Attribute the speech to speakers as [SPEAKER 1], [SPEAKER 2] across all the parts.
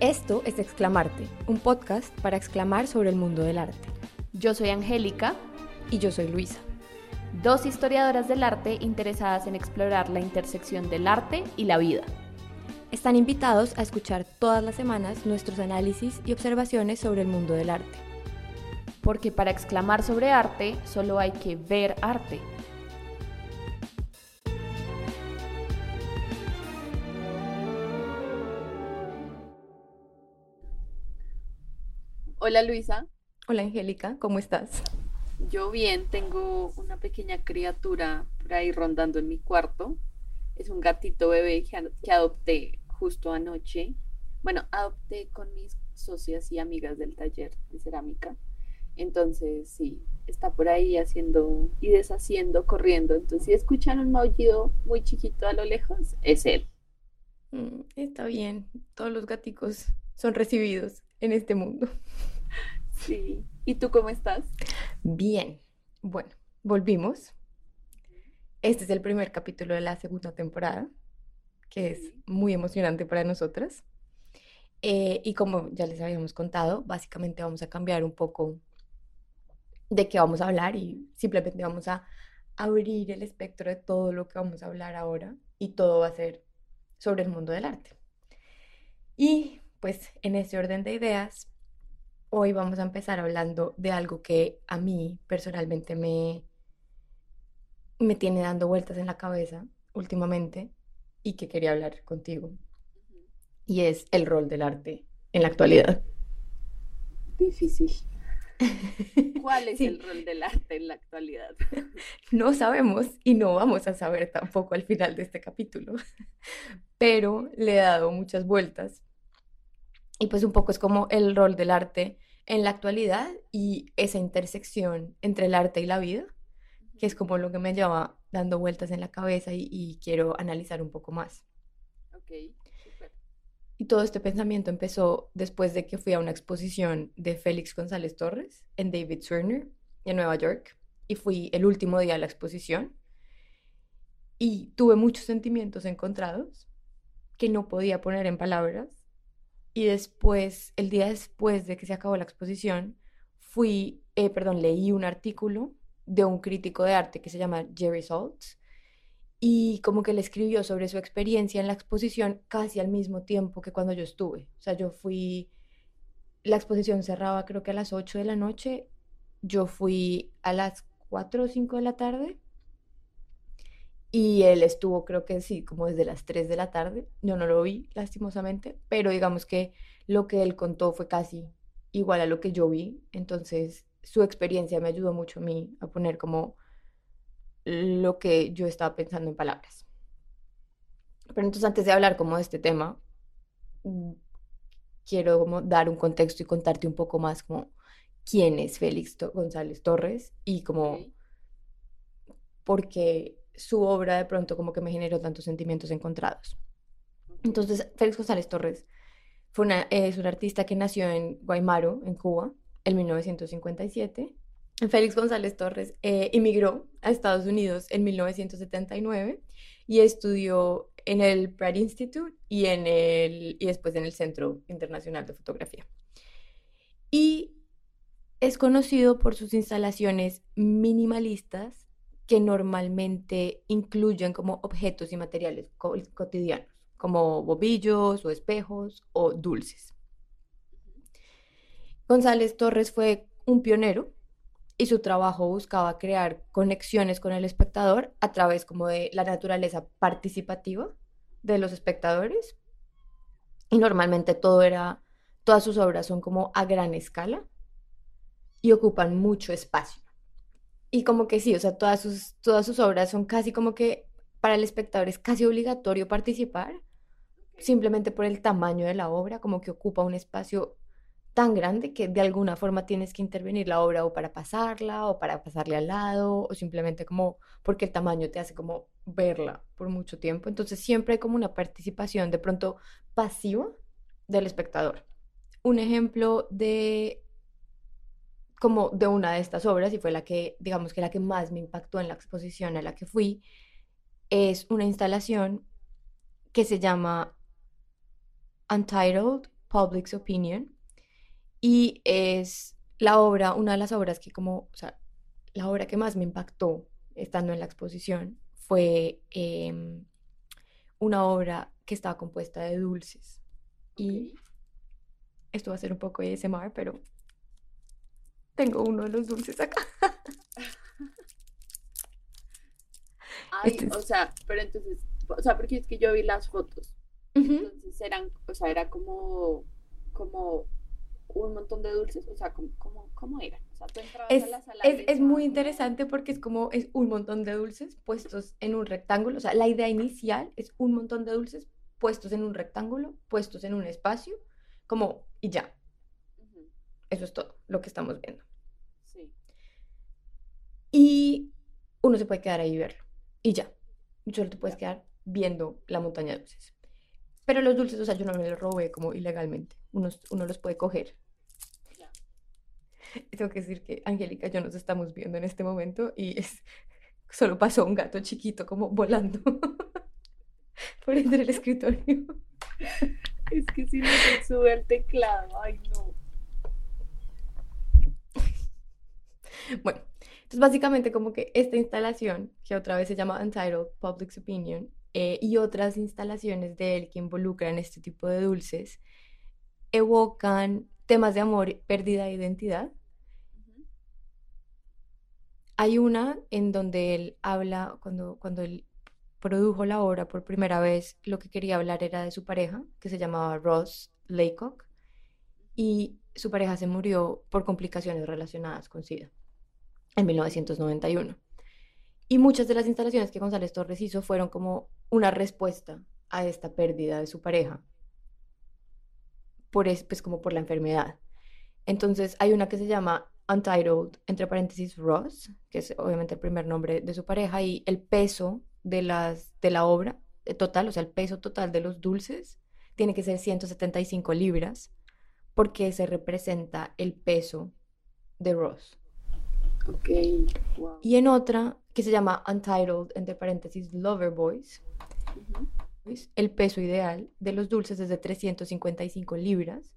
[SPEAKER 1] Esto es Exclamarte, un podcast para exclamar sobre el mundo del arte.
[SPEAKER 2] Yo soy Angélica
[SPEAKER 1] Y yo soy Luisa.
[SPEAKER 2] dos historiadoras del arte interesadas en explorar la intersección del arte y la vida.
[SPEAKER 1] Están invitados a escuchar todas las semanas nuestros análisis y observaciones sobre el mundo del arte.
[SPEAKER 2] Porque para exclamar sobre arte solo hay que ver arte.
[SPEAKER 3] Hola Luisa,
[SPEAKER 1] Hola Angélica, ¿cómo estás?
[SPEAKER 3] yo bien, tengo una pequeña criatura por ahí rondando en mi cuarto. Es un gatito bebé que, ad- que adopté justo anoche. Bueno, adopté con mis socias y amigas del taller de cerámica. Entonces, sí, está por ahí haciendo y deshaciendo, corriendo. Entonces, si escuchan un maullido muy chiquito a lo lejos, es él.
[SPEAKER 1] Mm, está bien, todos los gaticos son recibidos en este mundo.
[SPEAKER 3] Sí. ¿Y tú cómo estás?
[SPEAKER 1] Bien, bueno, volvimos. Este es el primer capítulo de la segunda temporada, que es muy emocionante para nosotras. Eh, y como ya les habíamos contado, básicamente vamos a cambiar un poco de qué vamos a hablar y simplemente vamos a abrir el espectro de todo lo que vamos a hablar ahora y todo va a ser sobre el mundo del arte. Y pues en ese orden de ideas, hoy vamos a empezar hablando de algo que a mí personalmente me, me tiene dando vueltas en la cabeza últimamente y que quería hablar contigo, y es el rol del arte en la actualidad.
[SPEAKER 3] Difícil. ¿Cuál es
[SPEAKER 1] Sí.
[SPEAKER 3] el rol del arte en la actualidad?
[SPEAKER 1] No sabemos y no vamos a saber tampoco al final de este capítulo, pero le he dado muchas vueltas. Y pues un poco es como el rol del arte en la actualidad y esa intersección entre el arte y la vida, que es como lo que me lleva dando vueltas en la cabeza y, y quiero analizar un poco más. Y todo este pensamiento empezó después de que fui a una exposición de Félix González Torres en David Turner en Nueva York y fui el último día de la exposición. Y tuve muchos sentimientos encontrados que no podía poner en palabras y después, el día después de que se acabó la exposición, fui, eh, perdón, leí un artículo de un crítico de arte que se llama Jerry Saltz y como que le escribió sobre su experiencia en la exposición casi al mismo tiempo que cuando yo estuve. O sea, yo fui, la exposición cerraba creo que a las 8 de la noche, yo fui a las 4 o 5 de la tarde y él estuvo creo que sí, como desde las 3 de la tarde. Yo no lo vi, lastimosamente, pero digamos que lo que él contó fue casi igual a lo que yo vi. Entonces, su experiencia me ayudó mucho a mí a poner como lo que yo estaba pensando en palabras. Pero entonces antes de hablar como de este tema, mm, quiero como dar un contexto y contarte un poco más como quién es Félix González Torres y como por qué su obra de pronto como que me generó tantos sentimientos encontrados. Entonces, Félix González Torres fue una, es un artista que nació en Guaymaro, en Cuba, en 1957. Félix González Torres eh, emigró a Estados Unidos en 1979 y estudió en el Pratt Institute y, en el, y después en el Centro Internacional de Fotografía. Y es conocido por sus instalaciones minimalistas que normalmente incluyen como objetos y materiales co- cotidianos, como bobillos o espejos o dulces. González Torres fue un pionero y su trabajo buscaba crear conexiones con el espectador a través como de la naturaleza participativa de los espectadores. Y normalmente todo era, todas sus obras son como a gran escala y ocupan mucho espacio. Y como que sí, o sea, todas sus, todas sus obras son casi como que para el espectador es casi obligatorio participar, simplemente por el tamaño de la obra, como que ocupa un espacio tan grande que de alguna forma tienes que intervenir la obra o para pasarla o para pasarle al lado o simplemente como porque el tamaño te hace como verla por mucho tiempo. Entonces siempre hay como una participación de pronto pasiva del espectador. Un ejemplo de como de una de estas obras y fue la que digamos que la que más me impactó en la exposición a la que fui es una instalación que se llama Untitled Public's Opinion y es la obra, una de las obras que como, o sea, la obra que más me impactó estando en la exposición fue em, una obra que estaba compuesta de dulces. Y esto va a ser un poco ASMR, pero tengo uno de los dulces acá.
[SPEAKER 3] Ay,
[SPEAKER 1] Este es-
[SPEAKER 3] o sea, pero entonces, o sea, porque es que yo vi las fotos. Entonces eran, o sea, era como, como un montón de dulces, o sea, como, como, ¿cómo era? O sea, tú entrabas
[SPEAKER 1] Es,
[SPEAKER 3] a la sala
[SPEAKER 1] es, es muy
[SPEAKER 3] esa-
[SPEAKER 1] interesante porque es como es un montón de dulces puestos en un rectángulo. O sea, la idea inicial es un montón de dulces puestos en un rectángulo, puestos en un espacio, como y ya. Eso es todo lo que estamos viendo. Y uno se puede quedar ahí y verlo. Y ya. Solo te puedes quedar viendo la montaña de dulces. Pero los dulces, o sea, yo no me los robé como ilegalmente. Uno, uno los puede coger. Tengo que decir que Angélica y yo nos estamos viendo en este momento y es, solo pasó un gato chiquito como volando por entre el escritorio.
[SPEAKER 3] Es que si no se sube el teclado, ay no.
[SPEAKER 1] Bueno, entonces básicamente como que esta instalación, que otra vez se llama Untitled Public's Opinion, eh, y otras instalaciones de él que involucran este tipo de dulces, evocan temas de amor, pérdida de identidad. Hay una en donde él habla, cuando, cuando él produjo la obra por primera vez, lo que quería hablar era de su pareja, que se llamaba Ross Laycock, y su pareja se murió por complicaciones relacionadas con SIDA en 1991. Y muchas de las instalaciones que González Torres hizo fueron como una respuesta a esta pérdida de su pareja, por es, pues como por la enfermedad. Entonces hay una que se llama Untitled, entre paréntesis Ross, que es obviamente el primer nombre de su pareja, y el peso de, las, de la obra eh, total, o sea, el peso total de los dulces, tiene que ser 175 libras, porque se representa el peso de Ross.
[SPEAKER 3] Wow.
[SPEAKER 1] Y en otra que se llama Untitled, entre paréntesis Lover Boys, ¿ves? el peso ideal de los dulces es de 355 libras,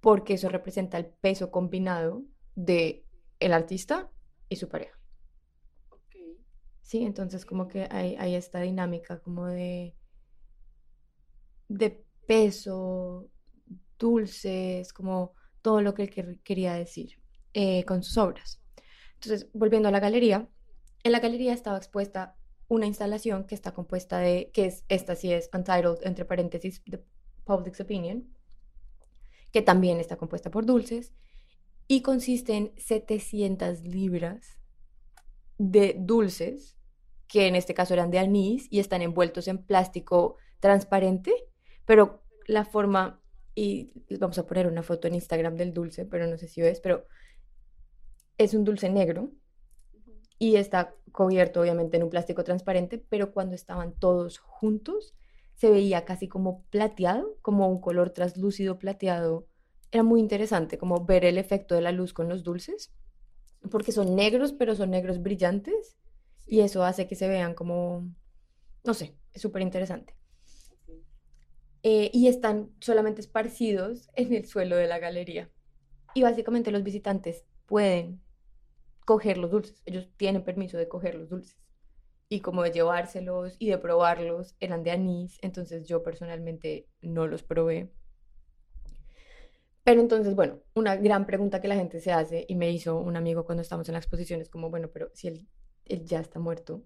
[SPEAKER 1] porque eso representa el peso combinado de el artista y su pareja. Sí, entonces como que hay, hay esta dinámica como de, de peso, dulces, como todo lo que él quer- quería decir eh, con sus obras. Entonces, volviendo a la galería, en la galería estaba expuesta una instalación que está compuesta de, que es, esta sí es Untitled, entre paréntesis, The Public's Opinion, que también está compuesta por dulces y consiste en 700 libras de dulces, que en este caso eran de anís y están envueltos en plástico transparente, pero la forma, y vamos a poner una foto en Instagram del dulce, pero no sé si ves, pero es un dulce negro y está cubierto obviamente en un plástico transparente, pero cuando estaban todos juntos se veía casi como plateado, como un color translúcido plateado. Era muy interesante como ver el efecto de la luz con los dulces, porque son negros, pero son negros brillantes y eso hace que se vean como, no sé, es súper interesante. Eh, y están solamente esparcidos en el suelo de la galería. Y básicamente los visitantes pueden coger los dulces. Ellos tienen permiso de coger los dulces. Y como de llevárselos y de probarlos, eran de anís, entonces yo personalmente no los probé. Pero entonces, bueno, una gran pregunta que la gente se hace, y me hizo un amigo cuando estamos en la exposición, es como, bueno, pero si él, él ya está muerto,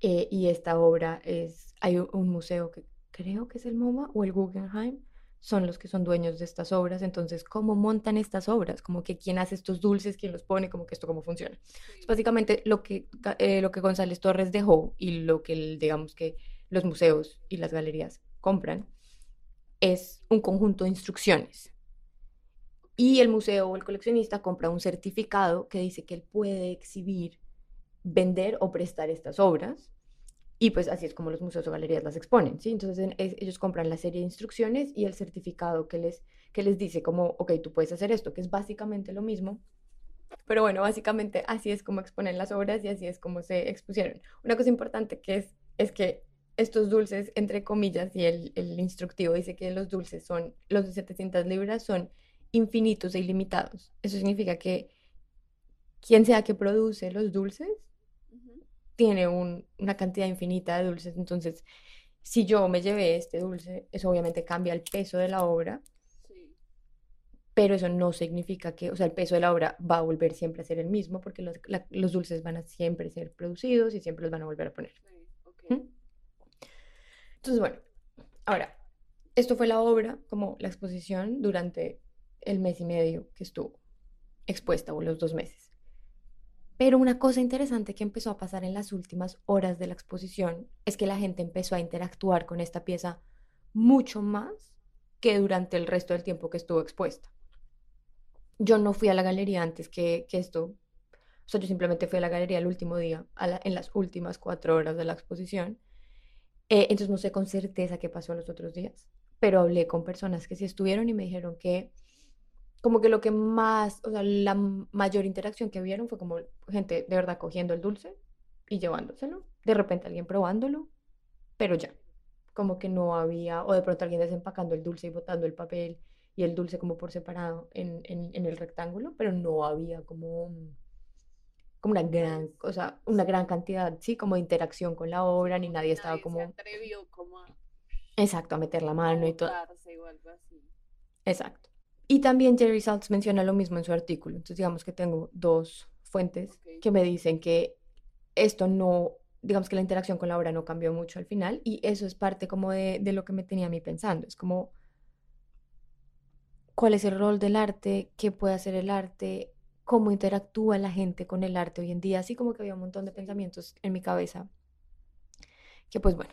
[SPEAKER 1] eh, y esta obra es, hay un- un museo que creo que es el MoMA o el Guggenheim, son los que son dueños de estas obras, entonces, ¿cómo montan estas obras? Como que quién hace estos dulces, quién los pone, como que esto cómo funciona. Es básicamente lo que, eh, lo que González Torres dejó y lo que, digamos que los museos y las galerías compran es un conjunto de instrucciones. Y el museo o el coleccionista compra un certificado que dice que él puede exhibir, vender o prestar estas obras. Y pues así es como los museos o galerías las exponen, ¿sí? Entonces en- es- ellos compran la serie de instrucciones y el certificado que les, que les dice como, ok, tú puedes hacer esto, que es básicamente lo mismo. Pero bueno, básicamente así es como exponen las obras y así es como se expusieron. Una cosa importante que es, es que estos dulces, entre comillas, y el, el instructivo dice que los dulces son, los de 700 libras son infinitos e ilimitados. Eso significa que quien sea que produce los dulces. Tiene un- una cantidad infinita de dulces. Entonces, si yo me llevé este dulce, eso obviamente cambia el peso de la obra,
[SPEAKER 3] Sí.
[SPEAKER 1] pero eso no significa que, o sea, el peso de la obra va a volver siempre a ser el mismo, porque los, la- los dulces van a siempre ser producidos y siempre los van a volver a poner.
[SPEAKER 3] Sí.
[SPEAKER 1] ¿Mm? Entonces, bueno, ahora, esto fue la obra, como la exposición durante el mes y medio que estuvo expuesta, o los dos meses. Pero una cosa interesante que empezó a pasar en las últimas horas de la exposición es que la gente empezó a interactuar con esta pieza mucho más que durante el resto del tiempo que estuvo expuesta. Yo no fui a la galería antes que, esto, o sea, yo simplemente fui a la galería el último día, en las últimas cuatro horas de la exposición. Eh, entonces no sé con certeza qué pasó los otros días, pero hablé con personas que sí estuvieron y me dijeron que como que lo que más, o sea, la mayor interacción que vieron fue como gente de verdad cogiendo el dulce y llevándoselo, de repente alguien probándolo, pero ya, como que no había, o de pronto alguien desempacando el dulce y botando el papel y el dulce como por separado en, en, en el rectángulo, pero no había como, un- como una gran, o sea, una gran cantidad, sí, como de interacción con la obra, ni
[SPEAKER 3] Como
[SPEAKER 1] nadie estaba
[SPEAKER 3] nadie se
[SPEAKER 1] como,
[SPEAKER 3] atrevió como a
[SPEAKER 1] exacto, a meter la mano y todo.
[SPEAKER 3] algo así.
[SPEAKER 1] Exacto. Y también Jerry Saltz menciona lo mismo en su artículo. Entonces, digamos que tengo dos fuentes que me dicen que esto no, digamos que la interacción con la obra no cambió mucho al final y eso es parte como de, de lo que me tenía a mí pensando. Es como, ¿cuál es el rol del arte? ¿Qué puede hacer el arte? ¿Cómo interactúa la gente con el arte hoy en día? Así como que había un montón de pensamientos en mi cabeza que pues bueno.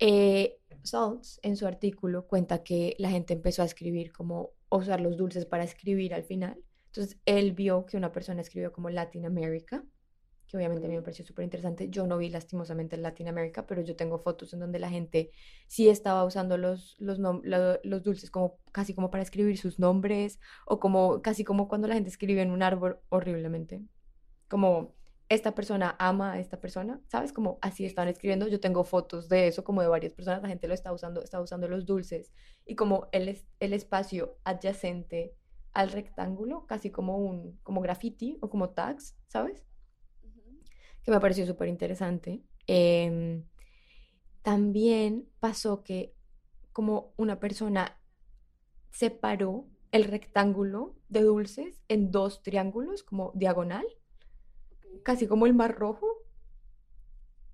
[SPEAKER 1] Eh, Saltz en su artículo cuenta que la gente empezó a escribir como usar los dulces para escribir al final. Entonces él vio que una persona escribió como Latin America, que obviamente a mí me pareció súper interesante. Yo no vi lastimosamente el Latin America, pero yo tengo fotos en donde la gente sí estaba usando los, los, lo- los dulces como casi como para escribir sus nombres o como casi como cuando la gente escribe en un árbol horriblemente. Como esta persona ama a esta persona, ¿sabes? Como así
[SPEAKER 3] sí.
[SPEAKER 1] escribiendo. Yo tengo fotos de eso, como de varias personas. La gente lo está usando, está usando los dulces y como el, el espacio adyacente al rectángulo, casi como un como graffiti o como tags, ¿sabes? Que me pareció súper interesante. Em, también pasó que como una persona separó el rectángulo de dulces en dos triángulos, como diagonal. Casi como el mar rojo.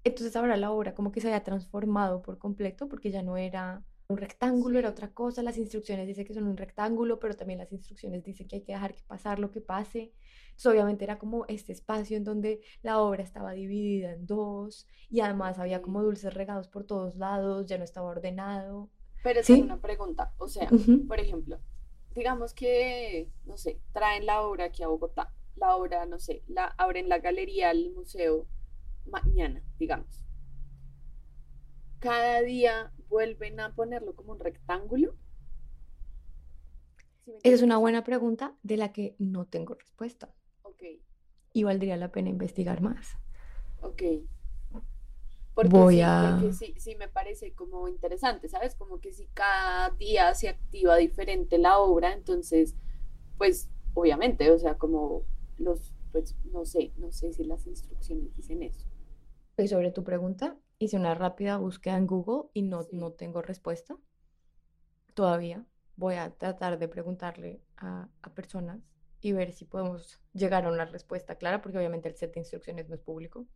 [SPEAKER 1] Entonces ahora la obra como que se había transformado por completo porque ya no era un rectángulo, era otra cosa. Las instrucciones dicen que son un rectángulo, pero también las instrucciones dicen que hay que dejar que pasar lo que pase. Entonces obviamente era como este espacio en donde la obra estaba dividida en dos y además había como dulces regados por todos lados, ya no estaba ordenado.
[SPEAKER 3] Pero
[SPEAKER 1] ¿Sí?
[SPEAKER 3] una pregunta, o sea, por ejemplo, digamos que, no sé, traen la obra aquí a Bogotá, la obra, no sé, la abren la galería, el museo mañana, digamos. Cada día vuelven a ponerlo como un rectángulo. ¿Sí me
[SPEAKER 1] Esa es una buena pregunta de la que no tengo respuesta
[SPEAKER 3] Ok,
[SPEAKER 1] y valdría la pena investigar más.
[SPEAKER 3] ok. Porque
[SPEAKER 1] Voy
[SPEAKER 3] sí,
[SPEAKER 1] a...
[SPEAKER 3] porque sí, sí me parece como interesante, ¿sabes? Como que si cada día se activa diferente la obra, entonces, pues, obviamente, o sea, como los, pues, no sé, no sé si las instrucciones dicen eso.
[SPEAKER 1] Y sobre tu pregunta, hice una rápida búsqueda en Google y no,
[SPEAKER 3] Sí.
[SPEAKER 1] no tengo respuesta todavía. Voy a tratar de preguntarle a, a personas y ver si podemos llegar a una respuesta clara, porque obviamente el set de instrucciones no es público.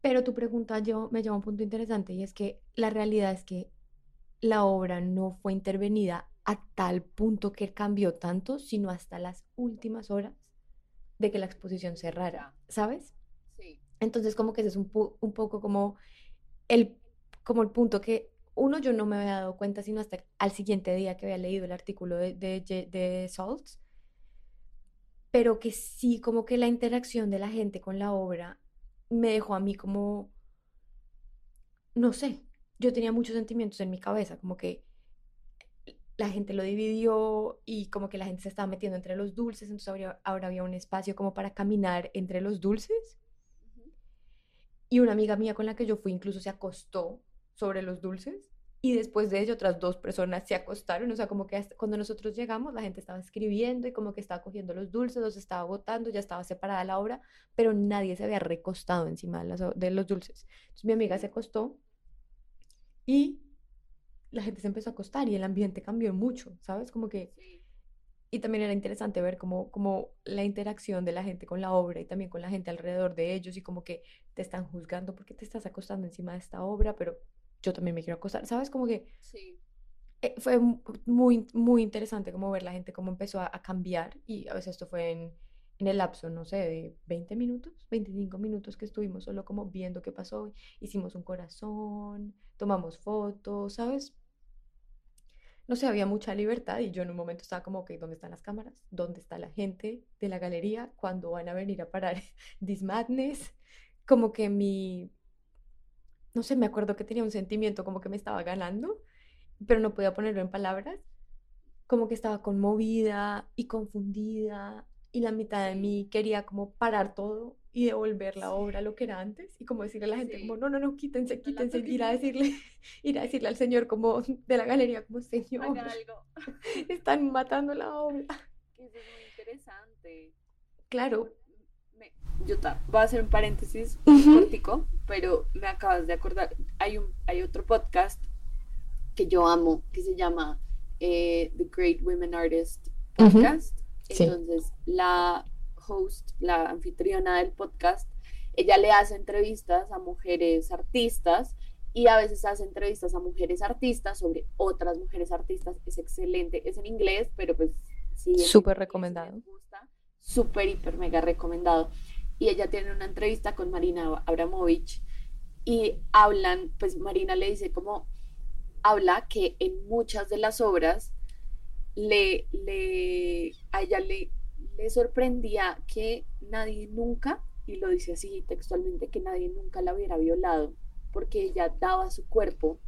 [SPEAKER 1] Pero tu pregunta yo, me lleva a un punto interesante y es que la realidad es que la obra no fue intervenida a tal punto que cambió tanto, sino hasta las últimas horas de que la exposición cerrara, ¿sabes?
[SPEAKER 3] sí,
[SPEAKER 1] Entonces, como que ese es un, un poco como el, como el punto que, uno, yo no me había dado cuenta, sino hasta al siguiente día que había leído el artículo de, de, de Saltz, pero que sí, como que la interacción de la gente con la obra me dejó a mí como, no sé, yo tenía muchos sentimientos en mi cabeza, como que la gente lo dividió y como que la gente se estaba metiendo entre los dulces, entonces habría- ahora había un espacio como para caminar entre los dulces. Y una amiga mía con la que yo fui incluso se acostó sobre los dulces y después de ello otras dos personas se acostaron, o sea, como que cuando nosotros llegamos la gente estaba escribiendo y como que estaba cogiendo los dulces, los estaba botando, ya estaba separada la obra, pero nadie se había recostado encima de, de los dulces. Entonces mi amiga se acostó y la gente se empezó a acostar y el ambiente cambió mucho, ¿sabes? Como que... Y también era interesante ver como, como la interacción de la gente con la obra y también con la gente alrededor de ellos y como que te están juzgando porque te estás acostando encima de esta obra, pero yo también me quiero acostar, ¿sabes? Como que
[SPEAKER 3] sí.
[SPEAKER 1] Eh, fue muy, muy interesante como ver la gente cómo empezó a, cambiar y a veces esto fue en, en, el lapso, no sé, de 20 minutos, 25 minutos que estuvimos solo como viendo qué pasó, hicimos un corazón, tomamos fotos, ¿sabes? No sé, había mucha libertad y yo en un momento estaba como, ok, ¿dónde están las cámaras? ¿Dónde está la gente de la galería? ¿Cuándo van a venir a parar This Madness? Como que mi, no sé, me acuerdo que tenía un sentimiento como que me estaba ganando, pero no podía ponerlo en palabras, como que estaba conmovida y confundida y la mitad de mí quería como parar todo y devolver la obra a lo que era antes y como decirle a la gente como no, no, no, quítense, quítense, ir a decirle, ir a decirle al señor como de la galería como señor, están matando la obra.
[SPEAKER 3] Eso es muy interesante.
[SPEAKER 1] Claro,
[SPEAKER 3] yo voy a hacer un paréntesis uh pero me acabas de acordar, hay, un, hay otro podcast que yo amo, que se llama eh, The Great Women Artist Podcast. Entonces, la host, la anfitriona del podcast, ella le hace entrevistas a mujeres artistas y a veces hace entrevistas a mujeres artistas sobre otras mujeres artistas. Es excelente, es en inglés, pero pues sí.
[SPEAKER 1] Súper recomendado.
[SPEAKER 3] Súper, hiper, mega recomendado y ella tiene una entrevista con Marina Abramovich y hablan, pues Marina le dice como, habla que en muchas de las obras le, le, a ella le, le sorprendía que nadie nunca, y lo dice así textualmente, que nadie nunca la hubiera violado, porque ella daba su cuerpo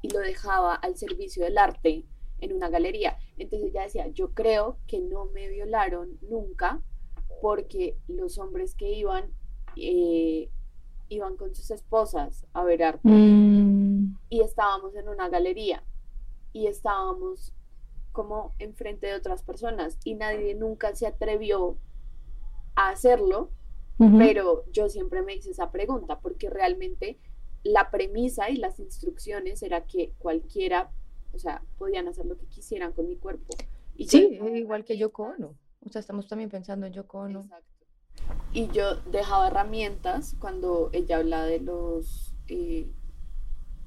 [SPEAKER 3] y lo dejaba al servicio del arte en una galería. Entonces ella decía, yo creo que no me violaron nunca porque los hombres que iban eh, iban con sus esposas a ver arte mm. y estábamos en una galería y estábamos como enfrente de otras personas y nadie nunca se atrevió a hacerlo, pero yo siempre me hice esa pregunta porque realmente la premisa y las instrucciones era que cualquiera, o sea, podían hacer lo que quisieran con mi cuerpo.
[SPEAKER 1] Y sí, igual que yo cono. O sea, estamos también pensando en Yoko Ono. Exacto.
[SPEAKER 3] Y yo dejaba herramientas cuando ella habla de los... Eh,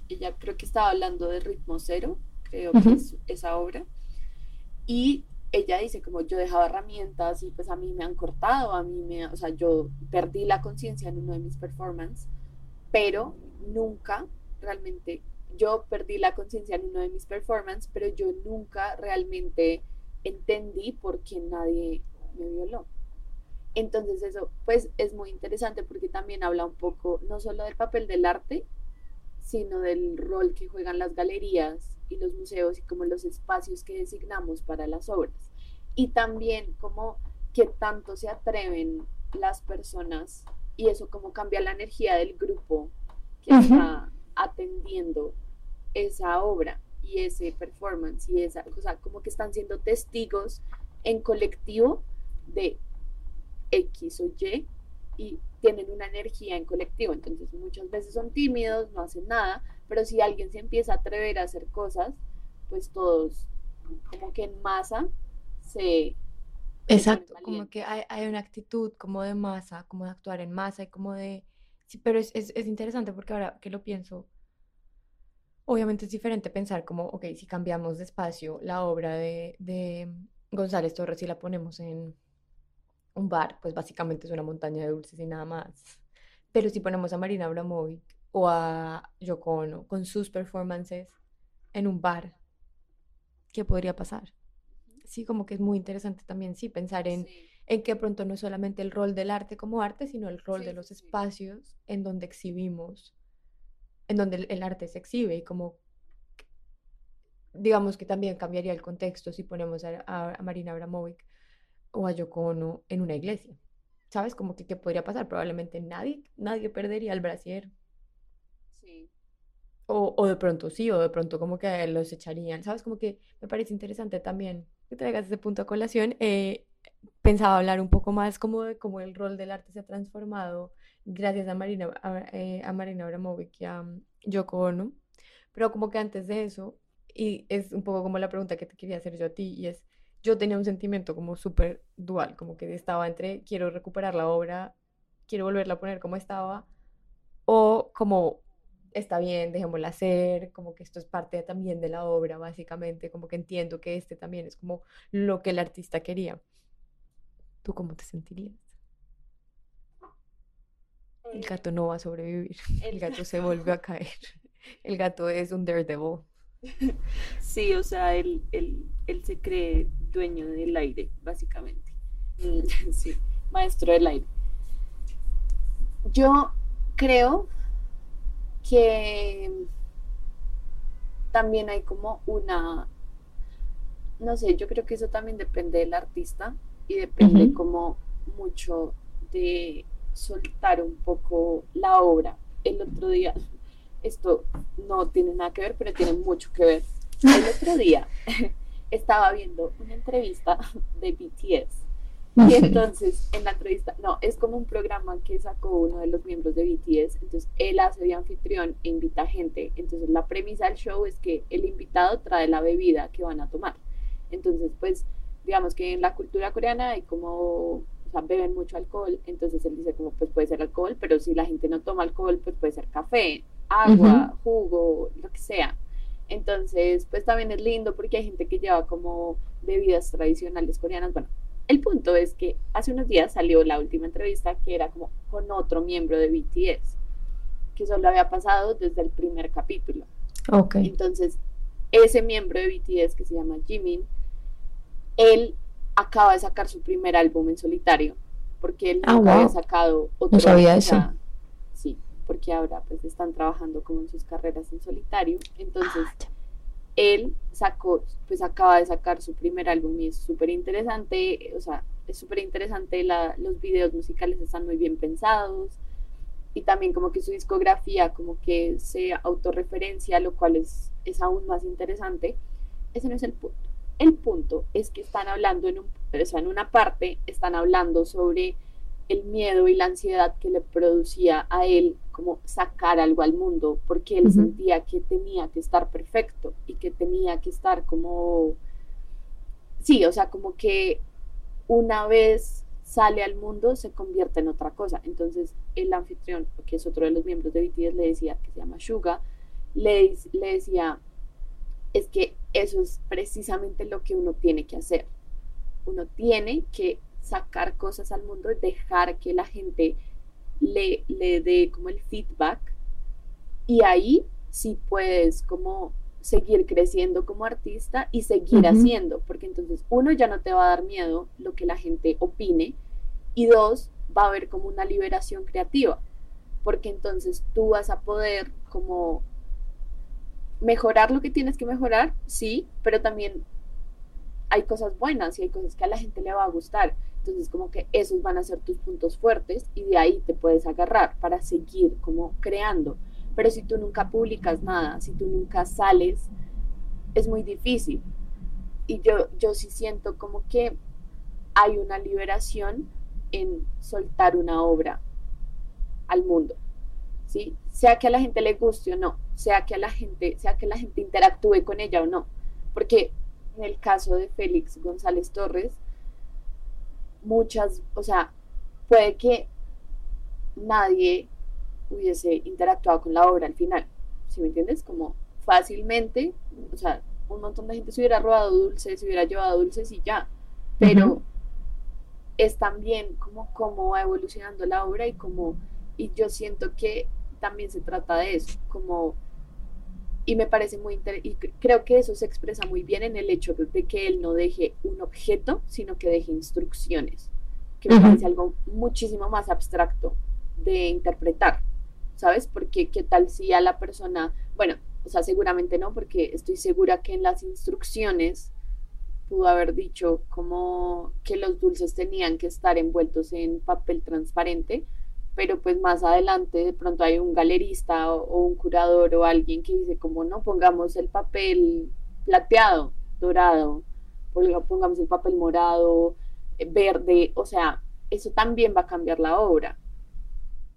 [SPEAKER 3] ella creo que estaba hablando de ritmo cero, creo que es esa obra. Y ella dice como yo dejaba herramientas y pues a mí me han cortado, a mí me, o sea, yo perdí la conciencia en uno de mis performances, pero nunca realmente, yo perdí la conciencia en uno de mis performances, pero yo nunca realmente entendí por qué nadie me violó. Entonces eso pues es muy interesante porque también habla un poco no solo del papel del arte, sino del rol que juegan las galerías y los museos y como los espacios que designamos para las obras. Y también como que tanto se atreven las personas y eso como cambia la energía del grupo que está atendiendo esa obra y ese performance y esa cosa, como que están siendo testigos en colectivo de X o Y y tienen una energía en colectivo. Entonces muchas veces son tímidos, no hacen nada, pero si alguien se empieza a atrever a hacer cosas, pues todos como que en masa se...
[SPEAKER 1] Exacto, como que hay, hay, una actitud como de masa, como de actuar en masa y como de... Sí, pero es, es, es interesante porque ahora que lo pienso, Obviamente es diferente pensar como, ok, si cambiamos de espacio la obra de, de González Torres y la ponemos en un bar, pues básicamente es una montaña de dulces y nada más. Pero si ponemos a Marina Abramovic o a Yoko con sus performances en un bar, ¿qué podría pasar? Sí, como que es muy interesante también, sí, pensar en, en que pronto no es solamente el rol del arte como arte, sino el rol de los espacios en donde exhibimos en donde el, arte se exhibe y como digamos que también cambiaría el contexto si ponemos a, Marina Abramovic o a Yoko Ono en una iglesia. ¿Sabes? Como que qué podría pasar. Probablemente nadie, nadie perdería el brasier.
[SPEAKER 3] Sí.
[SPEAKER 1] O, o de pronto sí, o de pronto como que los echarían, ¿sabes? Como que me parece interesante también que traigas ese punto a colación. Eh, pensaba hablar un poco más como de cómo el rol del arte se ha transformado gracias a Marina, a, eh, a Marina Abramovic y a um, Yoko Ono, pero como que antes de eso, y es un poco como la pregunta que te quería hacer yo a ti, y es, yo tenía un sentimiento como súper dual, como que estaba entre quiero recuperar la obra, quiero volverla a poner como estaba, o como está bien, dejémosla hacer, como que esto es parte también de la obra, básicamente, como que entiendo que este también es como lo que el artista quería. ¿Tú cómo te sentirías? El
[SPEAKER 3] Eh,
[SPEAKER 1] gato no va a sobrevivir, el gato se volvió a caer, el gato es un daredevil.
[SPEAKER 3] Sí, o sea, él, él, él se cree dueño del aire, básicamente. Sí, maestro del aire. Yo creo que también hay como una, no sé, yo creo que eso también depende del artista y depende como mucho de soltar un poco la obra. El otro día, esto no tiene nada que ver, pero tiene mucho que ver. El otro día estaba viendo una entrevista de BTS y entonces en la entrevista, no, es como un programa que sacó uno de los miembros de BTS, entonces él hace de anfitrión e invita gente, entonces la premisa del show es que el invitado trae la bebida que van a tomar, entonces pues digamos que en la cultura coreana hay como, o sea, beben mucho alcohol, entonces él dice como pues puede ser alcohol, pero si la gente no toma alcohol, pues puede ser café, agua, jugo, lo que sea. Entonces, pues también es lindo porque hay gente que lleva como bebidas tradicionales coreanas. Bueno, el punto es que hace unos días salió la última entrevista que era como con otro miembro de BTS, que solo había pasado desde el primer capítulo.
[SPEAKER 1] Ok.
[SPEAKER 3] Entonces, ese miembro de BTS que se llama Jimin, él acaba de sacar su primer álbum en solitario, porque él
[SPEAKER 1] Ah,
[SPEAKER 3] nunca había
[SPEAKER 1] wow,
[SPEAKER 3] sacado
[SPEAKER 1] no
[SPEAKER 3] otro álbum,
[SPEAKER 1] sabía eso.
[SPEAKER 3] Porque ahora pues están trabajando como en sus carreras en solitario. Entonces,
[SPEAKER 1] Ah,
[SPEAKER 3] él sacó, pues acaba de sacar su primer álbum y es súper interesante, o sea, es súper interesante, los videos musicales están muy bien pensados y también como que su discografía como que se autorreferencia, lo cual es, es aún más interesante. Ese no es el punto. El punto es que están hablando en un, o sea, en una parte, están hablando sobre el miedo y la ansiedad que le producía a él como sacar algo al mundo, porque él sentía que tenía que estar perfecto y que tenía que estar como, sí, o sea, como que una vez sale al mundo se convierte en otra cosa. Entonces el anfitrión, que es otro de los miembros de BTS, le decía, que se llama Suga, le, le decía, es que eso es precisamente lo que uno tiene que hacer. Uno tiene que sacar cosas al mundo, dejar que la gente le, le dé como el feedback y ahí sí puedes como seguir creciendo como artista y seguir haciendo, porque entonces uno ya no te va a dar miedo lo que la gente opine y dos, va a haber como una liberación creativa, porque entonces tú vas a poder como mejorar lo que tienes que mejorar, sí, pero también hay cosas buenas y hay cosas que a la gente le va a gustar. Entonces, como que esos van a ser tus puntos fuertes y de ahí te puedes agarrar para seguir como creando. Pero si tú nunca publicas nada, si tú nunca sales, es muy difícil. Y yo, yo sí siento como que hay una liberación en soltar una obra al mundo, ¿sí? Sea que a la gente le guste o no, sea que a la gente, sea que la gente interactúe con ella o no. Porque en el caso de Félix González Torres, muchas, o sea, puede que nadie hubiese interactuado con la obra al final, ¿sí me entiendes? Como fácilmente, o sea, un montón de gente se hubiera robado dulces, se hubiera llevado dulces y ya, pero es también como cómo va evolucionando la obra y como, y yo siento que también se trata de eso, como, y me parece muy interesante, y creo que eso se expresa muy bien en el hecho de que él no deje un objeto, sino que deje instrucciones, que me parece algo muchísimo más abstracto de interpretar, ¿sabes? Porque qué tal si a la persona, bueno, o sea, seguramente no, porque estoy segura que en las instrucciones pudo haber dicho como que los dulces tenían que estar envueltos en papel transparente, pero pues más adelante de pronto hay un galerista o, o un curador o alguien que dice como no, pongamos el papel plateado, dorado, pongamos el papel morado, eh, verde, o sea, eso también va a cambiar la obra.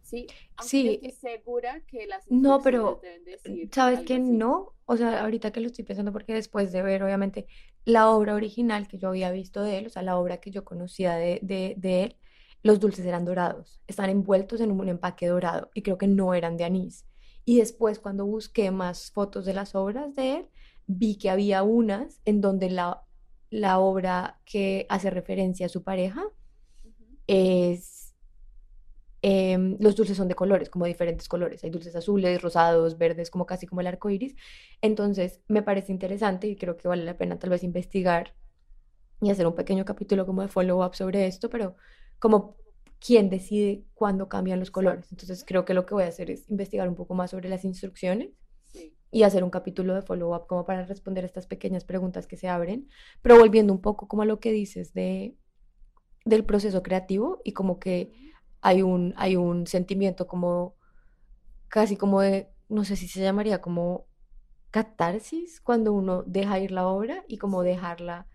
[SPEAKER 3] Sí, Aunque
[SPEAKER 1] Sí,
[SPEAKER 3] estoy segura que las
[SPEAKER 1] no, pero
[SPEAKER 3] deben decir
[SPEAKER 1] ¿sabes que
[SPEAKER 3] así.
[SPEAKER 1] no? O sea, ahorita que lo estoy pensando, porque después de ver, obviamente, la obra original que yo había visto de él, o sea, la obra que yo conocía de, de, de él, los dulces eran dorados, están envueltos en un empaque dorado y creo que no eran de anís. Y después, cuando busqué más fotos de las obras de él, vi que había unas en donde la, la obra que hace referencia a su pareja es em, los dulces son de colores, como diferentes colores. Hay dulces azules, rosados, verdes, como casi como el arco iris. Entonces, me parece interesante y creo que vale la pena tal vez investigar y hacer un pequeño capítulo como de follow-up sobre esto, pero como quién decide cuándo cambian los colores. Entonces, creo que lo que voy a hacer es investigar un poco más sobre las instrucciones
[SPEAKER 3] Sí.
[SPEAKER 1] y hacer un capítulo de follow-up como para responder estas pequeñas preguntas que se abren, pero volviendo un poco como a lo que dices de, del proceso creativo y como que hay un, hay un sentimiento como casi como de, no sé si se llamaría como catarsis cuando uno deja ir la obra y como dejarla.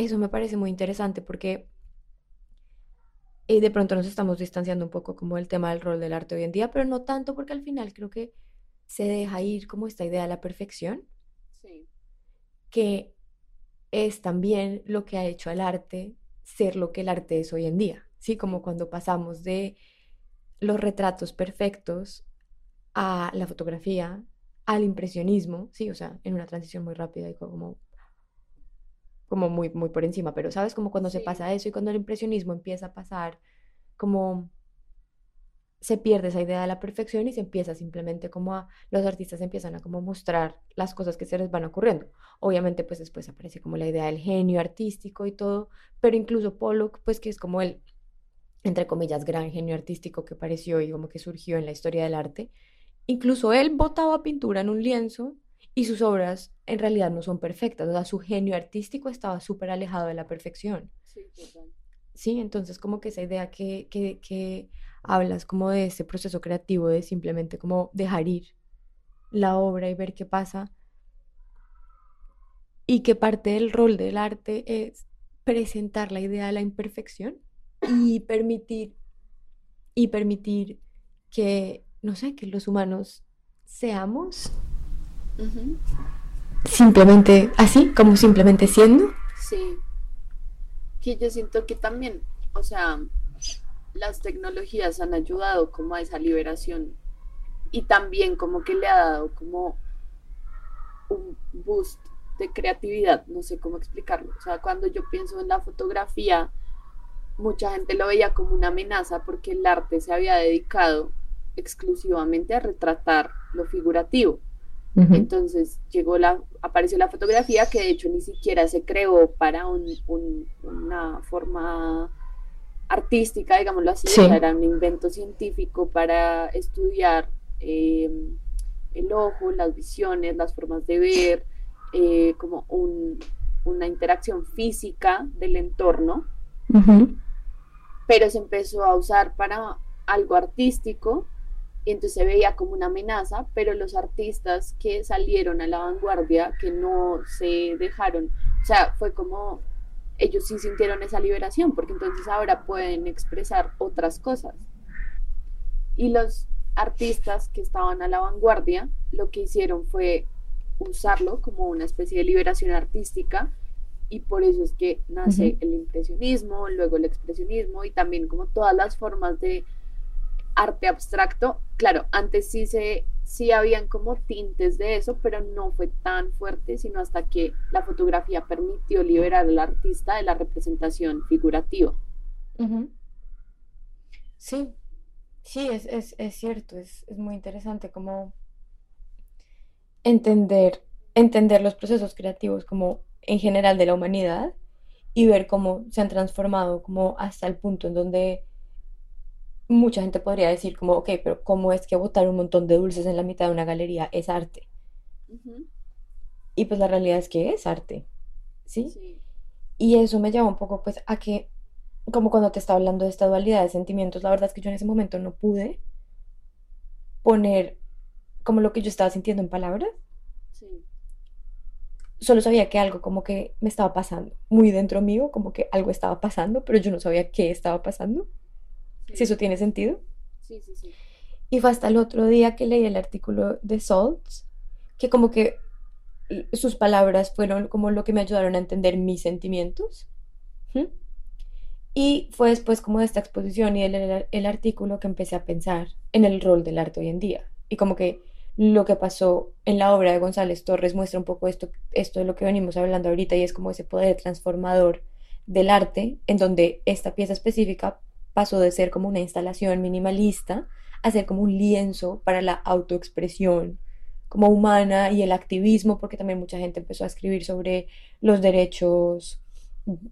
[SPEAKER 1] Eso me parece muy interesante porque eh, de pronto nos estamos distanciando un poco como del tema del rol del arte hoy en día, pero no tanto porque al final creo que se deja ir como esta idea de la perfección,
[SPEAKER 3] Sí.
[SPEAKER 1] que es también lo que ha hecho al arte ser lo que el arte es hoy en día, ¿sí? Como cuando pasamos de los retratos perfectos a la fotografía, al impresionismo, sí, o sea, en una transición muy rápida y como, como muy, muy por encima, pero ¿sabes? Como cuando se pasa eso y cuando el impresionismo empieza a pasar, como se pierde esa idea de la perfección y se empieza simplemente como a, los artistas empiezan a como mostrar las cosas que se les van ocurriendo. Obviamente pues después aparece como la idea del genio artístico y todo, pero incluso Pollock pues que es como el, entre comillas, gran genio artístico que apareció y como que surgió en la historia del arte, incluso él botaba pintura en un lienzo y sus obras en realidad no son perfectas, o sea, su genio artístico estaba súper alejado de la perfección.
[SPEAKER 3] Sí, total.
[SPEAKER 1] Sí, entonces como que esa idea que, que, que hablas como de ese proceso creativo, de simplemente como dejar ir la obra y ver qué pasa, y que parte del rol del arte es presentar la idea de la imperfección y permitir, y permitir que, no sé, que los humanos seamos Simplemente así, como simplemente siendo.
[SPEAKER 3] Sí. Que yo siento que también, o sea, las tecnologías han ayudado como a esa liberación y también como que le ha dado como un boost de creatividad, no sé cómo explicarlo. O sea, cuando yo pienso en la fotografía, mucha gente lo veía como una amenaza porque el arte se había dedicado exclusivamente a retratar lo figurativo. Entonces llegó la, apareció la fotografía que de hecho ni siquiera se creó para un, un- una forma artística, digámoslo así,
[SPEAKER 1] Sí.
[SPEAKER 3] era un invento científico para estudiar eh, el ojo, las visiones, las formas de ver, eh, como un- una interacción física del entorno, pero se empezó a usar para algo artístico y entonces se veía como una amenaza, pero los artistas que salieron a la vanguardia, que no se dejaron, o sea, fue como ellos sí sintieron esa liberación, porque entonces ahora pueden expresar otras cosas. Y los artistas que estaban a la vanguardia, lo que hicieron fue usarlo como una especie de liberación artística y por eso es que nace el impresionismo, luego el expresionismo y también como todas las formas de arte abstracto. Claro, antes sí se sí habían como tintes de eso, pero no fue tan fuerte, sino hasta que la fotografía permitió liberar al artista de la representación figurativa.
[SPEAKER 1] Ujú. Sí, sí, es, es, es cierto, es, es muy interesante como entender, entender los procesos creativos como en general de la humanidad y ver cómo se han transformado como hasta el punto en donde mucha gente podría decir como, ok, pero ¿cómo es que botar un montón de dulces en la mitad de una galería es arte? Y pues la realidad es que es arte, ¿sí?
[SPEAKER 3] Sí,
[SPEAKER 1] Y eso me lleva un poco pues a que como cuando te estaba hablando de esta dualidad de sentimientos, la verdad es que yo en ese momento no pude poner como lo que yo estaba sintiendo en palabras.
[SPEAKER 3] Sí,
[SPEAKER 1] Solo sabía que algo como que me estaba pasando, muy dentro mío, como que algo estaba pasando, pero yo no sabía qué estaba pasando, si eso tiene sentido.
[SPEAKER 3] sí, sí, sí.
[SPEAKER 1] Y fue hasta el otro día que leí el artículo de Salts, que como que sus palabras fueron como lo que me ayudaron a entender mis sentimientos. ¿m? Y fue después como de esta exposición y el, el- el artículo que empecé a pensar en el rol del arte hoy en día. Y como que lo que pasó en la obra de González Torres muestra un poco esto, esto de lo que venimos hablando ahorita y es como ese poder transformador del arte, en donde esta pieza específica pasó de ser como una instalación minimalista a ser como un lienzo para la autoexpresión como humana y el activismo, porque también mucha gente empezó a escribir sobre los derechos,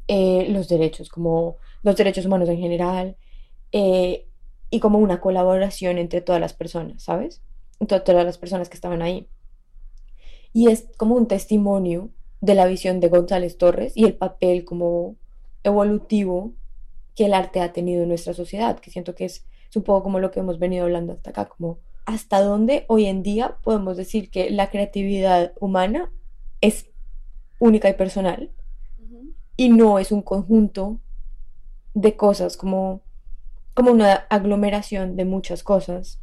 [SPEAKER 1] eh, los derechos, como los derechos humanos en general, eh, y como una colaboración entre todas las personas, ¿sabes? Entre todas las personas que estaban ahí. Y es como un testimonio de la visión de González Torres y el papel como evolutivo que el arte ha tenido en nuestra sociedad, que siento que es, un poco como lo que hemos venido hablando hasta acá, como hasta dónde hoy en día podemos decir que la creatividad humana es única y personal y no es un conjunto de cosas, como, como una aglomeración de muchas cosas,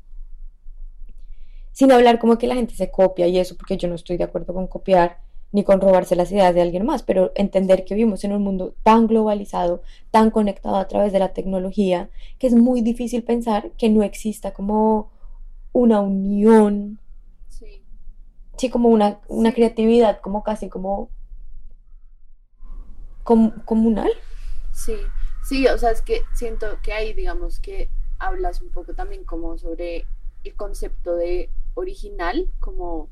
[SPEAKER 1] sin hablar como que la gente se copia y eso, porque yo no estoy de acuerdo con copiar ni con robarse las ideas de alguien más, pero entender que vivimos en un mundo tan globalizado, tan conectado a través de la tecnología, que es muy difícil pensar que no exista como una unión,
[SPEAKER 3] Sí,
[SPEAKER 1] sí, como una, una
[SPEAKER 3] sí,
[SPEAKER 1] creatividad, como casi como com- comunal.
[SPEAKER 3] sí, sí, o sea, es que siento que ahí, digamos, que hablas un poco también como sobre el concepto de original, como,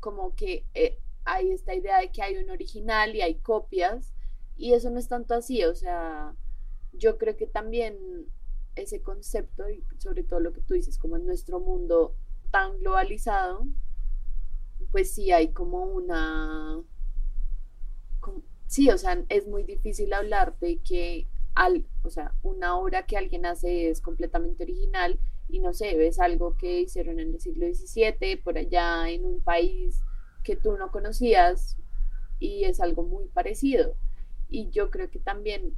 [SPEAKER 3] como que eh, hay esta idea de que hay un original y hay copias, y eso no es tanto así, o sea, yo creo que también ese concepto, y sobre todo lo que tú dices, como en nuestro mundo tan globalizado, pues sí hay como una sí, o sea, es muy difícil hablar de que al, o sea, una obra que alguien hace es completamente original y no sé, ves algo que hicieron en el siglo XVII por allá en un país que tú no conocías y es algo muy parecido. Y yo creo que también,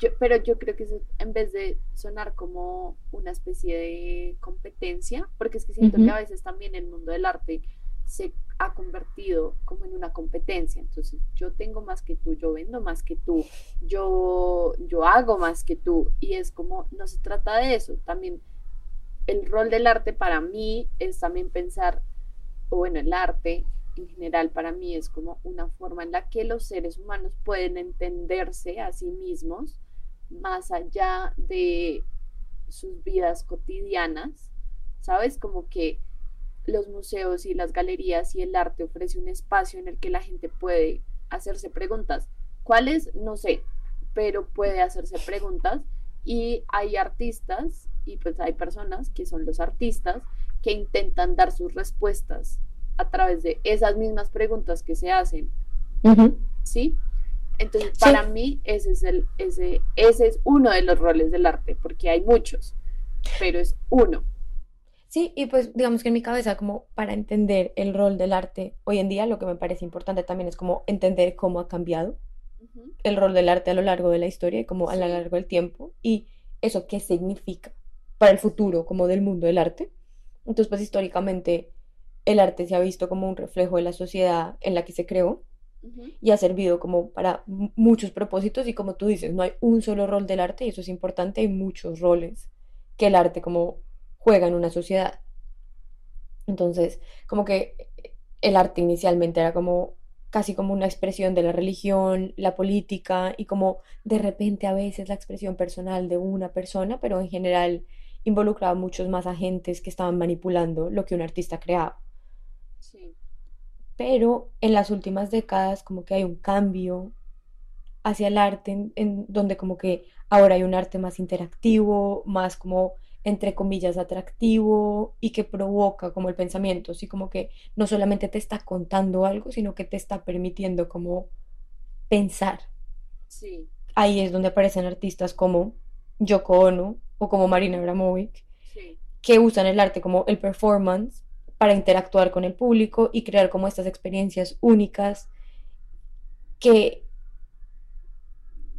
[SPEAKER 3] yo, pero yo creo que eso, en vez de sonar como una especie de competencia, porque es que siento que a veces también el mundo del arte se ha convertido como en una competencia. Entonces, yo tengo más que tú, yo vendo más que tú, yo, yo hago más que tú. Y es como, no se trata de eso. También el rol del arte para mí es también pensar, o bueno, el arte en general para mí es como una forma en la que los seres humanos pueden entenderse a sí mismos más allá de sus vidas cotidianas, ¿sabes? Como que los museos y las galerías y el arte ofrece un espacio en el que la gente puede hacerse preguntas. ¿Cuáles? No sé, pero puede hacerse preguntas y hay artistas y pues hay personas que son los artistas que intentan dar sus respuestas a través de esas mismas preguntas que se hacen. ¿sí? Entonces, para mí ese es el ese ese es uno de los roles del arte, porque hay muchos, pero es uno.
[SPEAKER 1] sí, y pues digamos que en mi cabeza, como para entender el rol del arte hoy en día, lo que me parece importante también es como entender cómo ha cambiado el rol del arte a lo largo de la historia y como a lo largo del tiempo y eso qué significa para el futuro como del mundo del arte. Entonces, pues históricamente el arte se ha visto como un reflejo de la sociedad en la que se creó y ha servido como para mu- muchos propósitos y como tú dices, no hay un solo rol del arte y eso es importante, hay muchos roles que el arte como juega en una sociedad. Entonces, como que el arte inicialmente era como casi como una expresión de la religión, la política y como de repente a veces la expresión personal de una persona, pero en general involucraba muchos más agentes que estaban manipulando lo que un artista creaba.
[SPEAKER 3] Sí,
[SPEAKER 1] Pero en las últimas décadas como que hay un cambio hacia el arte, en, en donde como que ahora hay un arte más interactivo, más como entre comillas atractivo y que provoca como el pensamiento, así como que no solamente te está contando algo, sino que te está permitiendo como pensar.
[SPEAKER 3] sí,
[SPEAKER 1] ahí es donde aparecen artistas como Yoko Ono o como Marina Abramovic,
[SPEAKER 3] Sí.
[SPEAKER 1] que usan el arte como el performance para interactuar con el público y crear como estas experiencias únicas que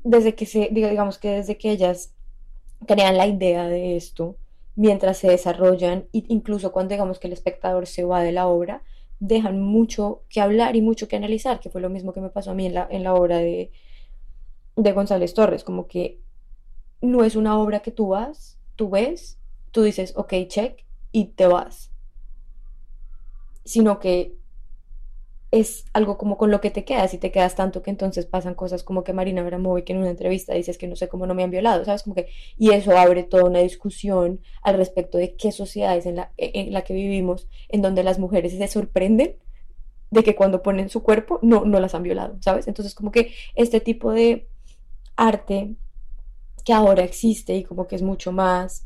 [SPEAKER 1] desde que se, diga- digamos que desde que ellas crean la idea de esto, mientras se desarrollan, e incluso cuando digamos que el espectador se va de la obra, dejan mucho que hablar y mucho que analizar, que fue lo mismo que me pasó a mí en la, en la obra de, de González Torres, como que no es una obra que tú vas, tú ves, tú dices, ok, check, y te vas, sino que es algo como con lo que te quedas y te quedas tanto que entonces pasan cosas como que Marina Abramovic en una entrevista dices que no sé cómo no me han violado, ¿sabes? Como que, y eso abre toda una discusión al respecto de qué sociedades en la, en la que vivimos, en donde las mujeres se sorprenden de que cuando ponen su cuerpo no, no las han violado, ¿sabes? Entonces como que este tipo de arte que ahora existe y como que es mucho más,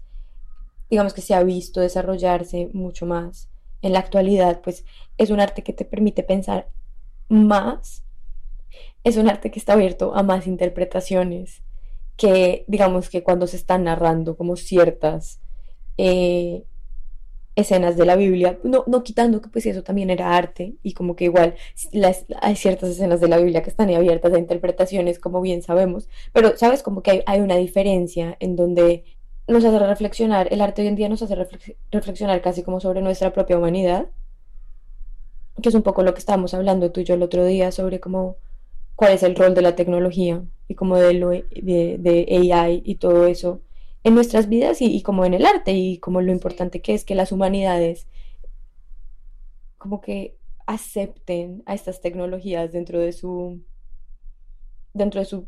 [SPEAKER 1] digamos que se ha visto desarrollarse mucho más en la actualidad, pues es un arte que te permite pensar más, es un arte que está abierto a más interpretaciones, que digamos que cuando se están narrando como ciertas eh, escenas de la Biblia, no, no quitando que pues eso también era arte y como que igual hay ciertas escenas de la Biblia que están abiertas a interpretaciones, como bien sabemos, pero sabes como que hay una diferencia en donde nos hace reflexionar, el arte hoy en día nos hace reflex- reflexionar casi como sobre nuestra propia humanidad, que es un poco lo que estábamos hablando tú y yo el otro día sobre cómo cuál es el rol de la tecnología y como de, lo, de, de AI y todo eso en nuestras vidas y, y como en el arte y como lo importante que es que las humanidades como que acepten a estas tecnologías dentro de su dentro de su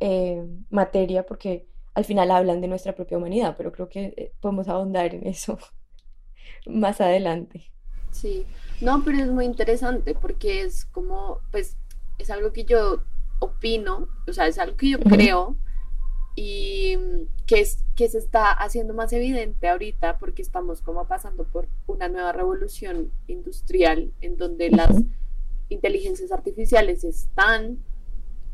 [SPEAKER 1] eh, materia porque al final hablan de nuestra propia humanidad, pero creo que eh, podemos ahondar en eso más adelante.
[SPEAKER 3] Sí, no, pero es muy interesante porque es como, pues, es algo que yo opino, o sea, es algo que yo creo y mm, que es, que se está haciendo más evidente ahorita porque estamos como pasando por una nueva revolución industrial en donde las inteligencias artificiales están,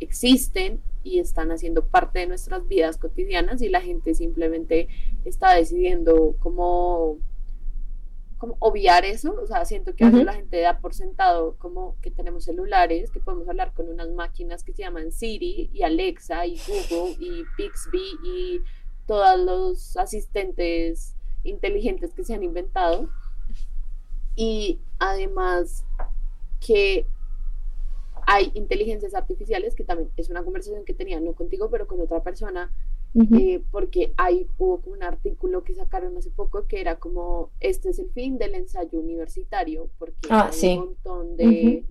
[SPEAKER 3] existen y están haciendo parte de nuestras vidas cotidianas y la gente simplemente está decidiendo cómo como obviar eso, o sea, siento que a veces
[SPEAKER 1] ujú.
[SPEAKER 3] la gente da por sentado como que tenemos celulares, que podemos hablar con unas máquinas que se llaman Siri y Alexa y Google y Bixby y todos los asistentes inteligentes que se han inventado y además que hay inteligencias artificiales, que también es una conversación que tenía no contigo, pero con otra persona, eh, porque hay, hubo un artículo que sacaron hace poco que era como, este es el fin del ensayo universitario, porque
[SPEAKER 1] Ah,
[SPEAKER 3] hay un
[SPEAKER 1] sí.
[SPEAKER 3] montón
[SPEAKER 1] Ujú.
[SPEAKER 3] de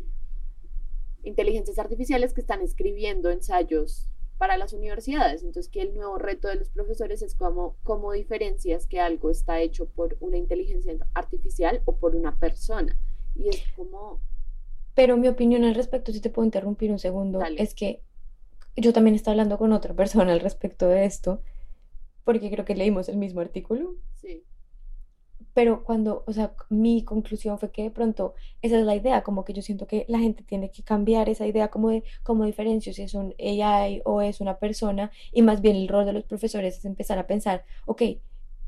[SPEAKER 3] inteligencias artificiales que están escribiendo ensayos para las universidades. Entonces, que el nuevo reto de los profesores es como, cómo diferencias que algo está hecho por una inteligencia artificial o por una persona. Y es como,
[SPEAKER 1] Pero mi opinión al respecto, si te puedo interrumpir un segundo,
[SPEAKER 3] dale,
[SPEAKER 1] es que yo también estaba hablando con otra persona al respecto de esto, porque creo que leímos el mismo artículo,
[SPEAKER 3] sí,
[SPEAKER 1] pero cuando, o sea, mi conclusión fue que de pronto esa es la idea, como que yo siento que la gente tiene que cambiar esa idea como de cómo diferencio si es un AI o es una persona, y más bien el rol de los profesores es empezar a pensar, ok,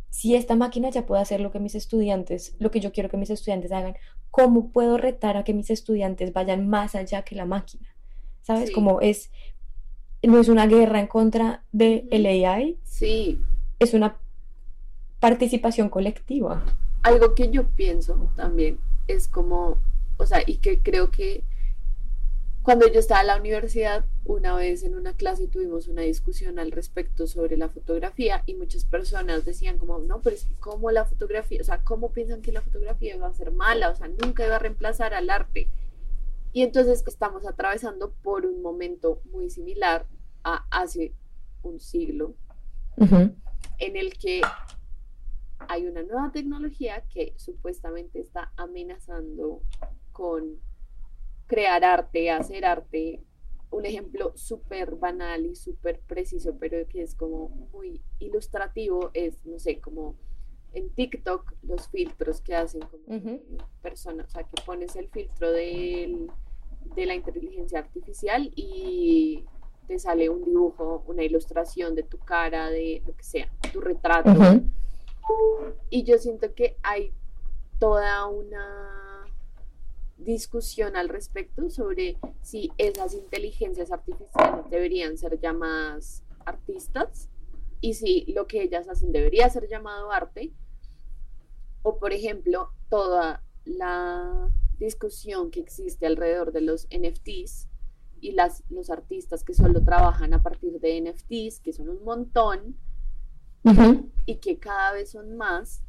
[SPEAKER 1] si esta máquina ya puede hacer lo que mis estudiantes, lo que yo quiero que mis estudiantes hagan, ¿cómo puedo retar a que mis estudiantes vayan más allá que la máquina? ¿Sabes?
[SPEAKER 3] sí,
[SPEAKER 1] Como es, no es una guerra en contra del
[SPEAKER 3] ujú,
[SPEAKER 1] AI,
[SPEAKER 3] sí.
[SPEAKER 1] es una participación colectiva.
[SPEAKER 3] Algo que yo pienso también es como, o sea, y que creo que cuando yo estaba en la universidad, una vez en una clase tuvimos una discusión al respecto sobre la fotografía y muchas personas decían como, no, pero es que cómo la fotografía, o sea, ¿cómo piensan que la fotografía va a ser mala? O sea, nunca iba a reemplazar al arte. Y entonces estamos atravesando por un momento muy similar a hace un siglo, en el que hay una nueva tecnología que supuestamente está amenazando con crear arte, hacer arte. Un ejemplo súper banal y súper preciso, pero que es como muy ilustrativo, es, no sé, como en TikTok los filtros que hacen como personas, o sea, que pones el filtro del- de la inteligencia artificial y te sale un dibujo, una ilustración de tu cara, de lo que sea, tu retrato. Y yo siento que hay toda una discusión al respecto sobre si esas inteligencias artificiales deberían ser llamadas artistas y si lo que ellas hacen debería ser llamado arte. O por ejemplo, toda la discusión que existe alrededor de los NFTs y las, los artistas que solo trabajan a partir de NFTs, que son un montón y que cada vez son más.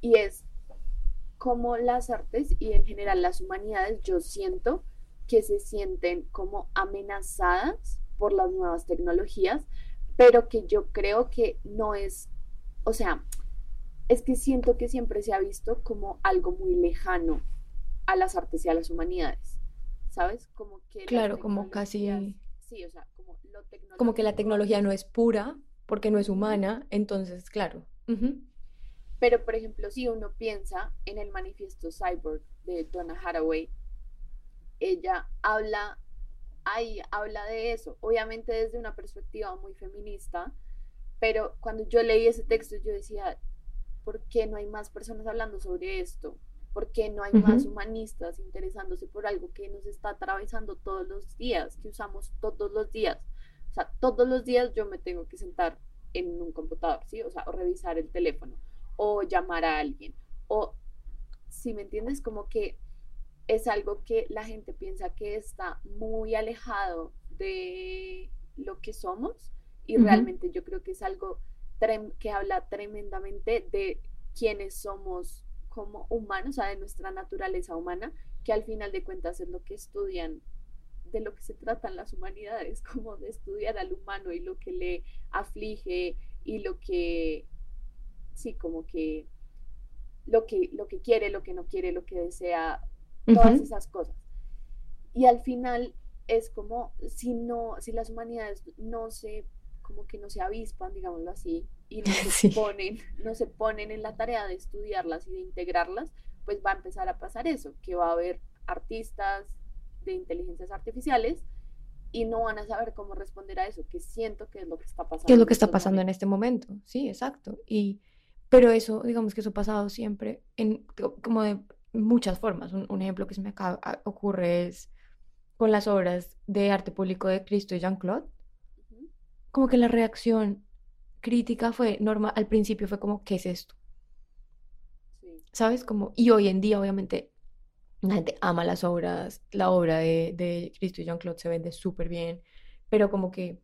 [SPEAKER 3] Y es como las artes y en general las humanidades, yo siento que se sienten como amenazadas por las nuevas tecnologías, pero que yo creo que no es, o sea, es que siento que siempre se ha visto como algo muy lejano a las artes y a las humanidades, ¿sabes? Como que...
[SPEAKER 1] Claro, como casi...
[SPEAKER 3] Sí, o sea, como lo
[SPEAKER 1] Como que la tecnología no es pura porque no es humana, entonces, claro.
[SPEAKER 3] Pero, por ejemplo, si uno piensa en el manifiesto Cyborg de Donna Haraway, ella habla, ahí habla de eso, obviamente desde una perspectiva muy feminista, pero cuando yo leí ese texto yo decía, ¿por qué no hay más personas hablando sobre esto? ¿Por qué no hay más humanistas interesándose por algo que nos está atravesando todos los días, que usamos todos los días? O sea, todos los días yo me tengo que sentar en un computador, ¿sí? O sea, o revisar el teléfono, o llamar a alguien, o, si me entiendes, como que es algo que la gente piensa que está muy alejado de lo que somos y realmente yo creo que es algo que habla tremendamente de quiénes somos como humanos, o sea, de nuestra naturaleza humana, que al final de cuentas es lo que estudian, de lo que se tratan las humanidades, como de estudiar al humano y lo que le aflige y lo que, sí, como que lo que, lo que quiere, lo que no quiere, lo que desea, todas esas cosas. Y al final es como si no, si las humanidades no se como que no se avispan, digámoslo así, y no se, ponen, no se ponen en la tarea de estudiarlas y de integrarlas, pues va a empezar a pasar eso, que va a haber artistas de inteligencias artificiales y no van a saber cómo responder a eso, que siento que es lo que está pasando.
[SPEAKER 1] ¿Qué es lo que está pasando en este momento? Sí, exacto. Y, pero eso, digamos que eso ha pasado siempre en como de muchas formas. Un, ejemplo que se me acaba, ocurre es con las obras de arte público de Cristo y Jean-Claude como que la reacción crítica fue normal, al principio fue como, ¿qué es esto? ¿Sabes? Como, y hoy en día, obviamente, la gente ama las obras, la obra de, de Cristo y Jean-Claude se vende súper bien, pero como que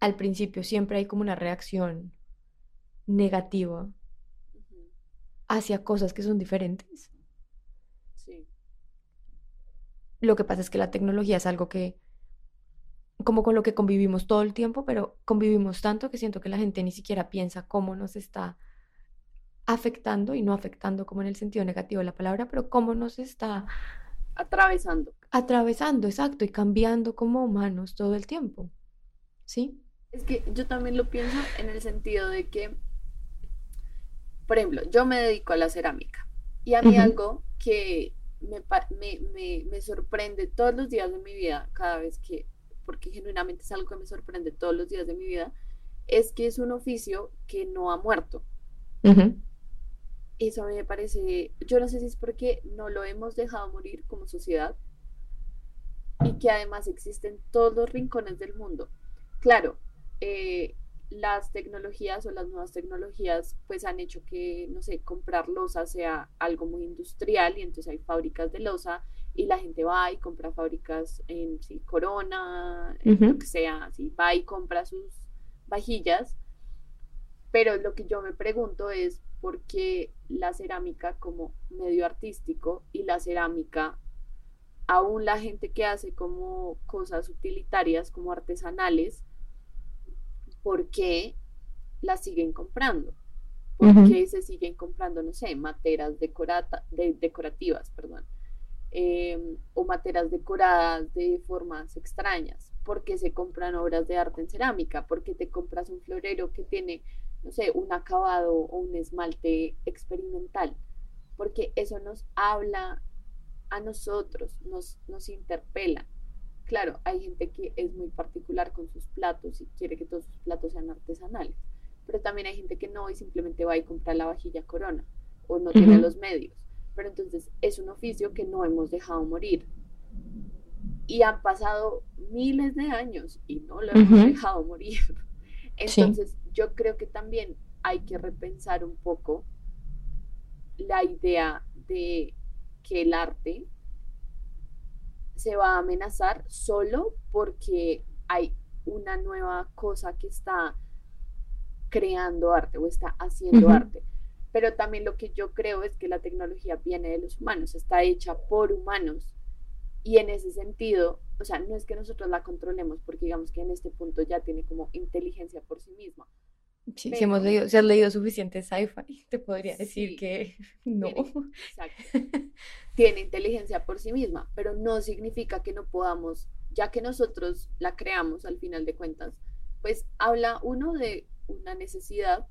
[SPEAKER 1] al principio siempre hay como una reacción negativa hacia cosas que son diferentes. Sí. Lo que pasa es que la tecnología es algo que como con lo que convivimos todo el tiempo, pero convivimos tanto que siento que la gente ni siquiera piensa cómo nos está afectando y no afectando como en el sentido negativo de la palabra, pero cómo nos está
[SPEAKER 3] atravesando.
[SPEAKER 1] Atravesando, exacto, y cambiando como humanos todo el tiempo. ¿Sí?
[SPEAKER 3] Es que yo también lo pienso en el sentido de que, por ejemplo, yo me dedico a la cerámica y a mí algo que me, me, me sorprende todos los días de mi vida, cada vez que porque genuinamente es algo que me sorprende todos los días de mi vida, es que es un oficio que no ha muerto. Eso a mí me parece, yo no sé si es porque no lo hemos dejado morir como sociedad y que además existen todos los rincones del mundo. Claro, eh, las tecnologías o las nuevas tecnologías pues han hecho que, no sé, comprar losa sea algo muy industrial y entonces hay fábricas de losa y la gente va y compra fábricas en Corona, lo que sea, va y compra sus vajillas. Pero lo que yo me pregunto es por qué la cerámica como medio artístico y la cerámica, aún la gente que hace como cosas utilitarias, como artesanales, ¿por qué las siguen comprando? ¿Por qué se siguen comprando, no sé, materas decorata, de, decorativas, perdón? Em, o materas decoradas de formas extrañas. porque se compran obras de arte en cerámica? porque te compras un florero que tiene, no sé, un acabado o un esmalte experimental? Porque eso nos habla a nosotros, nos, nos interpela. Claro, hay gente que es muy particular con sus platos y quiere que todos sus platos sean artesanales, pero también hay gente que no y simplemente va y compra la vajilla corona o no tiene los medios. Pero entonces es un oficio que no hemos dejado morir. Y han pasado miles de años y no lo hemos dejado morir. Entonces yo creo que también hay que repensar un poco la idea de que el arte se va a amenazar solo porque hay una nueva cosa que está creando arte o está haciendo arte. Pero también lo que yo creo es que la tecnología viene de los humanos, está hecha por humanos. Y en ese sentido, o sea, no es que nosotros la controlemos, porque digamos que en este punto ya tiene como inteligencia por sí misma.
[SPEAKER 1] Sí, si hemos leído, si has leído suficiente sci-fi, te podría decir que no.
[SPEAKER 3] exacto. tiene inteligencia por sí misma, pero no significa que no podamos, ya que nosotros la creamos al final de cuentas, pues habla uno de una necesidad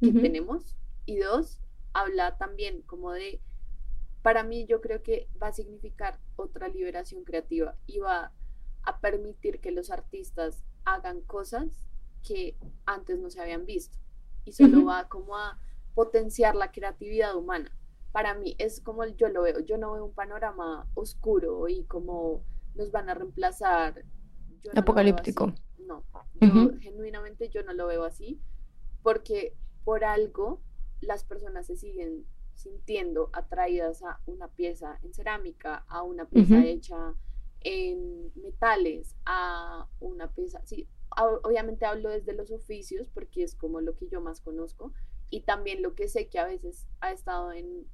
[SPEAKER 3] que tenemos y dos, habla también como de, para mí yo creo que va a significar otra liberación creativa y va a permitir que los artistas hagan cosas que antes no se habían visto y solo va como a potenciar la creatividad humana. Para mí es como yo lo veo, yo no veo un panorama oscuro y como nos van a reemplazar.
[SPEAKER 1] Apocalíptico.
[SPEAKER 3] No, yo genuinamente yo no lo veo así, porque por algo las personas se siguen sintiendo atraídas a una pieza en cerámica, a una pieza hecha en metales, a una pieza, sí, obviamente hablo desde los oficios porque es como lo que yo más conozco y también lo que sé que a veces ha estado en...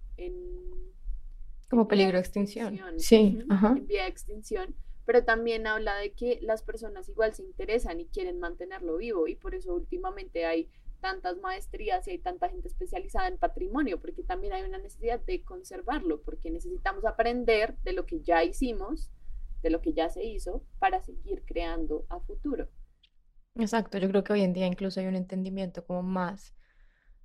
[SPEAKER 1] como peligro de extinción. Sí,
[SPEAKER 3] en vía de extinción pero también habla de que las personas igual se interesan y quieren mantenerlo vivo y por eso últimamente hay tantas maestrías y hay tanta gente especializada en patrimonio, porque también hay una necesidad de conservarlo, porque necesitamos aprender de lo que ya hicimos, de lo que ya se hizo, para seguir creando a futuro.
[SPEAKER 1] Exacto, yo creo que hoy en día incluso hay un entendimiento como más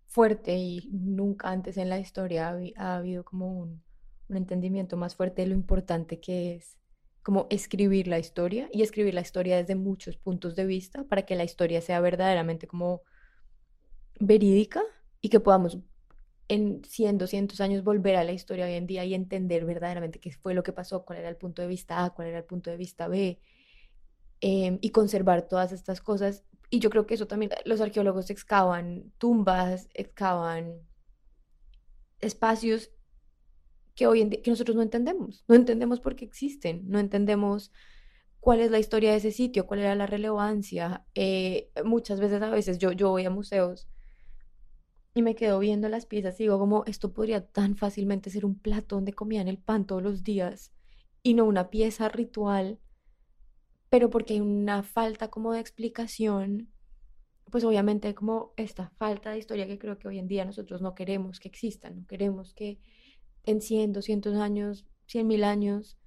[SPEAKER 1] fuerte y nunca antes en la historia ha, habido como un, entendimiento más fuerte de lo importante que es como escribir la historia y escribir la historia desde muchos puntos de vista para que la historia sea verdaderamente como verídica y que podamos en 100, 200 años volver a la historia hoy en día y entender verdaderamente qué fue lo que pasó, cuál era el punto de vista A, cuál era el punto de vista B, em, y conservar todas estas cosas. Y yo creo que eso también, los arqueólogos excavan tumbas, excavan espacios que hoy en día, que nosotros no entendemos, no entendemos por qué existen, no entendemos cuál es la historia de ese sitio, cuál era la relevancia. Eh, muchas veces, a veces yo, yo voy a museos y me quedo viendo las piezas y digo como esto podría tan fácilmente ser un plato donde comían el pan todos los días y no una pieza ritual, pero porque hay una falta como de explicación, pues obviamente como esta falta de historia que creo que hoy en día nosotros no queremos que exista, no queremos que en 100, 200 años, 100 mil años,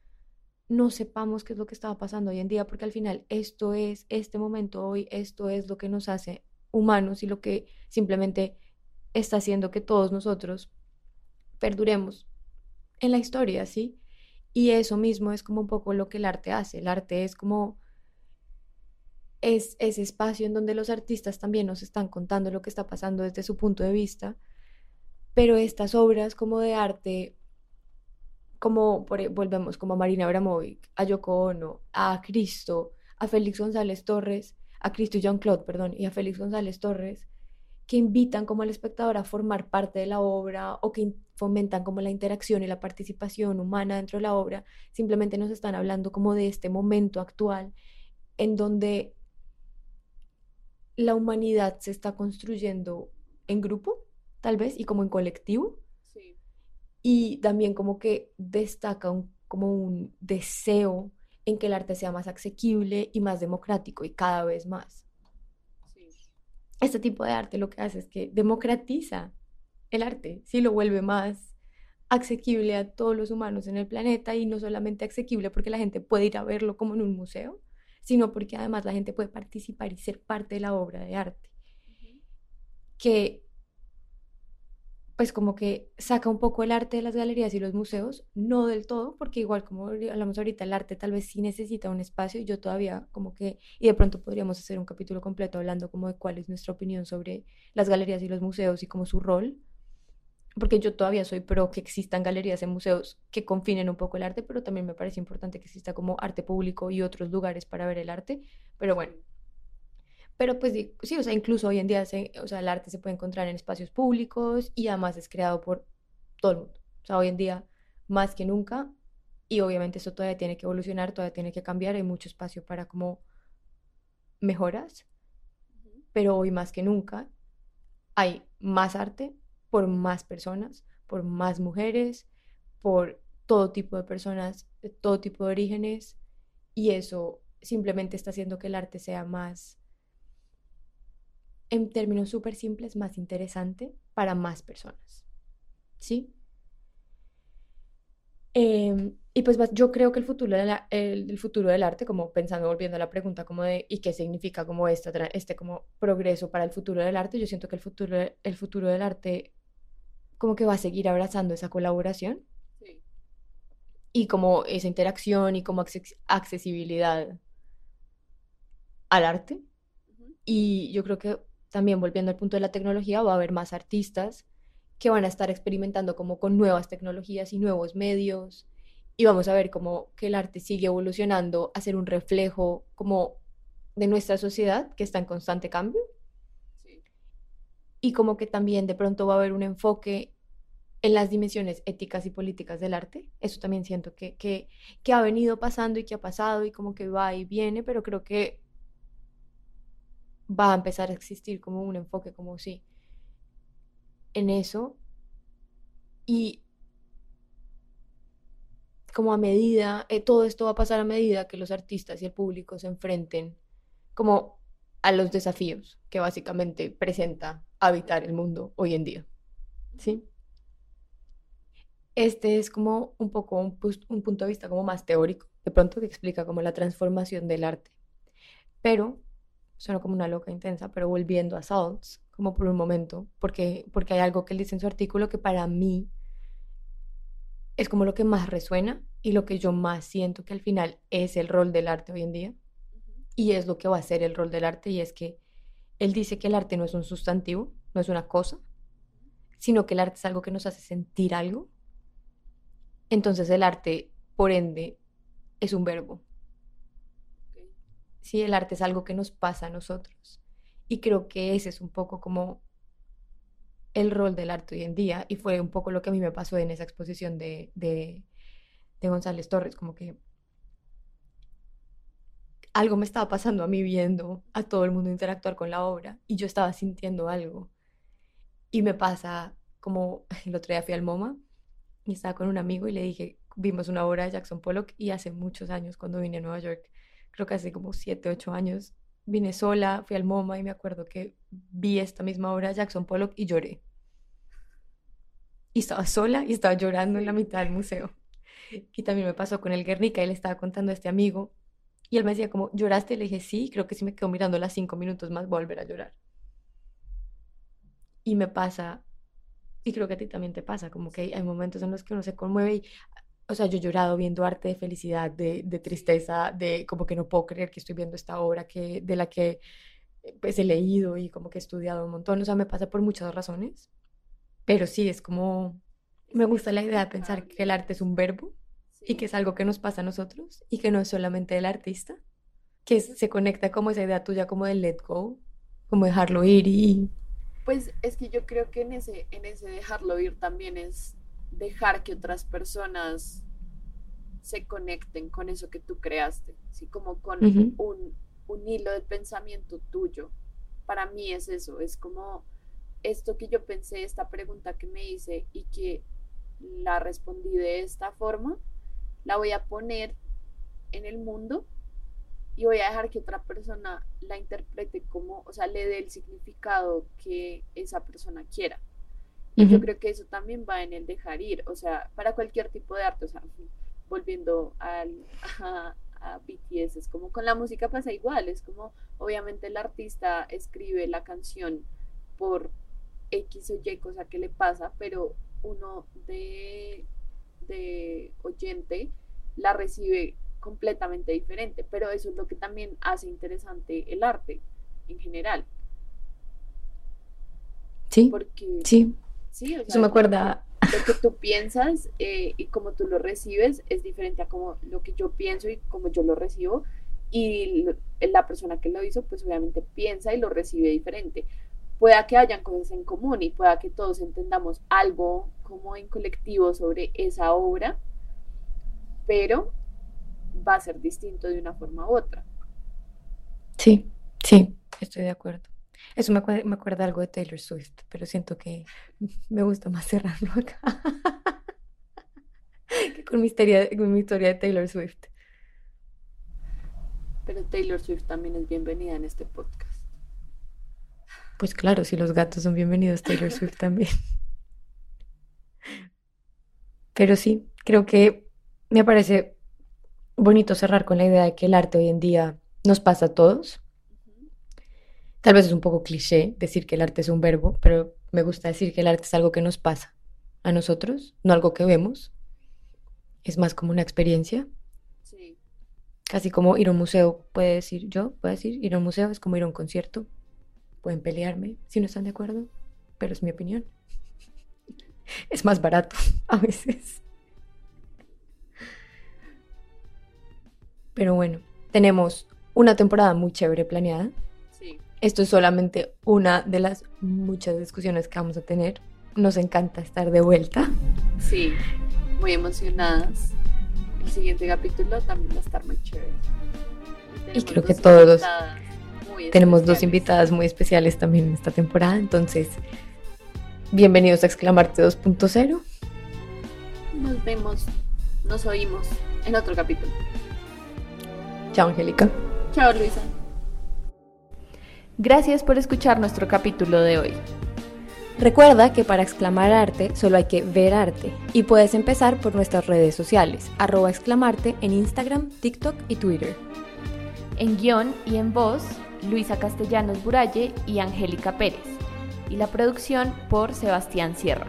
[SPEAKER 1] no sepamos qué es lo que estaba pasando hoy en día, porque al final esto es, este momento hoy, esto es lo que nos hace humanos y lo que simplemente está haciendo que todos nosotros perduremos en la historia, ¿sí? Y eso mismo es como un poco lo que el arte hace. El arte es como es ese espacio en donde los artistas también nos están contando lo que está pasando desde su punto de vista pero estas obras como de arte, como e, volvemos como a Marina Abramovic, a Yoko Ono, a Cristo, a Félix González Torres, a Cristo y Jean-Claude, perdón, y a Félix González Torres, que invitan como al espectador a formar parte de la obra o que fomentan como la interacción y la participación humana dentro de la obra, simplemente nos están hablando como de este momento actual en donde la humanidad se está construyendo en grupo tal vez, y como en colectivo. Sí. Y también como que destaca un, como un deseo en que el arte sea más asequible y más democrático y cada vez más. Sí. Este tipo de arte lo que hace es que democratiza el arte, sí lo vuelve más asequible a todos los humanos en el planeta y no solamente asequible porque la gente puede ir a verlo como en un museo, sino porque además la gente puede participar y ser parte de la obra de arte. Que pues como que saca un poco el arte de las galerías y los museos, no del todo, porque igual como hablamos ahorita, el arte tal vez sí necesita un espacio y yo todavía como que, y de pronto podríamos hacer un capítulo completo hablando como de cuál es nuestra opinión sobre las galerías y los museos y como su rol, porque yo todavía soy pro que existan galerías en museos que confinen un poco el arte, pero también me parece importante que exista como arte público y otros lugares para ver el arte, pero bueno, pero pues sí, o sea, incluso hoy en día se, o sea, el arte se puede encontrar en espacios públicos y además es creado por todo el mundo. O sea, hoy en día más que nunca y obviamente eso todavía tiene que evolucionar, todavía tiene que cambiar, hay mucho espacio para como mejoras, pero hoy más que nunca hay más arte por más personas, por más mujeres, por todo tipo de personas, de todo tipo de orígenes y eso simplemente está haciendo que el arte sea más en términos súper simples, más interesante para más personas. ¿Sí? Em, y pues yo creo que el futuro, el, futuro del arte, como pensando, volviendo a la pregunta como de, ¿y qué significa como este, este como progreso para el futuro del arte? Yo siento que el futuro, el futuro del arte como que va a seguir abrazando esa colaboración. Y como esa interacción y como accesibilidad al arte. Y yo creo que también volviendo al punto de la tecnología, va a haber más artistas que van a estar experimentando como con nuevas tecnologías y nuevos medios. Y vamos a ver como que el arte sigue evolucionando a ser un reflejo como de nuestra sociedad que está en constante cambio y como que también de pronto va a haber un enfoque en las dimensiones éticas y políticas del arte. Eso también siento que, que, ha venido pasando y que ha pasado y como que va y viene, pero creo que va a empezar a existir como un enfoque como sí en eso y como a medida, eh, todo esto va a pasar a medida que los artistas y el público se enfrenten como a los desafíos que básicamente presenta habitar el mundo hoy en día. ¿Sí? Este es como un poco un, un punto de vista como más teórico, de pronto que explica como la transformación del arte. Pero suena como una loca intensa, pero volviendo a Salts, como por un momento, porque, porque hay algo que él dice en su artículo que para mí es como lo que más resuena y lo que yo más siento que al final es el rol del arte hoy en día y es lo que va a ser el rol del arte y es que él dice que el arte no es un sustantivo, no es una cosa, sino que el arte es algo que nos hace sentir algo. Entonces el arte, por ende, es un verbo. ¿sí? El arte es algo que nos pasa a nosotros. Y creo que ese es un poco como el rol del arte hoy en día y fue un poco lo que a mí me pasó en esa exposición de, de, González Torres, como que algo me estaba pasando a mí viendo a todo el mundo interactuar con la obra y yo estaba sintiendo algo. Y me pasa como el otro día fui al MoMA y estaba con un amigo y le dije, vimos una obra de Jackson Pollock y hace muchos años cuando vine a Nueva York creo que hace como 7, 8 años, vine sola, fui al MoMA y me acuerdo que vi esta misma obra, Jackson Pollock, y lloré. Y estaba sola y estaba llorando en la mitad del museo. Y también me pasó con el Guernica, él estaba contando a este amigo y él me decía como, ¿lloraste? Le dije, sí, creo que si me quedo mirando las cinco minutos más, volver a llorar. Y me pasa, y creo que a ti también te pasa, como que hay momentos en los que uno se conmueve y o sea, yo he llorado viendo arte de felicidad, de, de, tristeza, de como que no puedo creer que estoy viendo esta obra que, de la que eh, pues he leído y como que he estudiado un montón. O sea, me pasa por muchas razones. Pero sí, es como, me gusta la idea de pensar que el arte es un verbo y que es algo que nos pasa a nosotros y que no es solamente el artista, que se conecta como esa idea tuya como de let go, como dejarlo ir y...
[SPEAKER 3] Pues es que yo creo que en ese, en ese dejarlo ir también es dejar que otras personas se conecten con eso que tú creaste, así como con un, un hilo de pensamiento tuyo. Para mí es eso, es como esto que yo pensé, esta pregunta que me hice y que la respondí de esta forma, la voy a poner en el mundo y voy a dejar que otra persona la interprete como, o sea, le dé el significado que esa persona quiera. Y yo creo que eso también va en el dejar ir, o sea, para cualquier tipo de arte, o sea, volviendo al, a, BTS, es como con la música pasa igual, es como obviamente el artista escribe la canción por X o Y cosa que le pasa, pero uno de, de oyente la recibe completamente diferente, pero eso es lo que también hace interesante el arte en general.
[SPEAKER 1] Sí,
[SPEAKER 3] Porque
[SPEAKER 1] sí,
[SPEAKER 3] sí, o
[SPEAKER 1] eso
[SPEAKER 3] sea,
[SPEAKER 1] me acuerda,
[SPEAKER 3] lo que tú piensas eh, y como tú lo recibes es diferente a como lo que yo pienso y como yo lo recibo. Y lo- la persona que lo hizo, pues obviamente piensa y lo recibe diferente. Pueda que hayan cosas en común y pueda que todos entendamos algo como en colectivo sobre esa obra, pero va a ser distinto de una forma u otra.
[SPEAKER 1] sí, sí, estoy de acuerdo. Eso me acuerda, me acuerda algo de Taylor Swift, pero siento que me gusta más cerrarlo acá que con mi historia, con mi historia de Taylor Swift.
[SPEAKER 3] Pero Taylor Swift también es bienvenida en este podcast.
[SPEAKER 1] Pues claro, si los gatos son bienvenidos, Taylor Swift también. Pero sí, creo que me parece bonito cerrar con la idea de que el arte hoy en día nos pasa a todos. Tal vez es un poco cliché decir que el arte es un verbo, pero me gusta decir que el arte es algo que nos pasa a nosotros, no algo que vemos. Es más como una experiencia,
[SPEAKER 3] Sí,
[SPEAKER 1] casi como ir a un museo, puede decir yo, puedo decir, ir a un museo es como ir a un concierto. Pueden pelearme si no están de acuerdo, pero es mi opinión. Es más barato a veces. Pero bueno, tenemos una temporada muy chévere planeada.
[SPEAKER 3] sí.
[SPEAKER 1] Esto es solamente una de las muchas discusiones que vamos a tener. Nos encanta estar de vuelta.
[SPEAKER 3] Sí, muy emocionadas. El siguiente capítulo también va a estar muy chévere.
[SPEAKER 1] Y creo que
[SPEAKER 3] dos
[SPEAKER 1] todos
[SPEAKER 3] muy
[SPEAKER 1] Tenemos dos invitadas muy especiales también en esta temporada, entonces bienvenidos a Exclamarte 2.0.
[SPEAKER 3] Nos vemos, nos oímos en otro capítulo.
[SPEAKER 1] Chao, Angélica.
[SPEAKER 3] Chao, Luisa.
[SPEAKER 2] Gracias por escuchar nuestro capítulo de hoy.
[SPEAKER 1] Recuerda que para exclamar arte solo hay que ver arte y puedes empezar por nuestras redes sociales, arroba exclamarte en Instagram, TikTok y Twitter.
[SPEAKER 2] En guion y en voz, Luisa Castellanos Buralle y Angélica Pérez. Y la producción por Sebastián Sierra.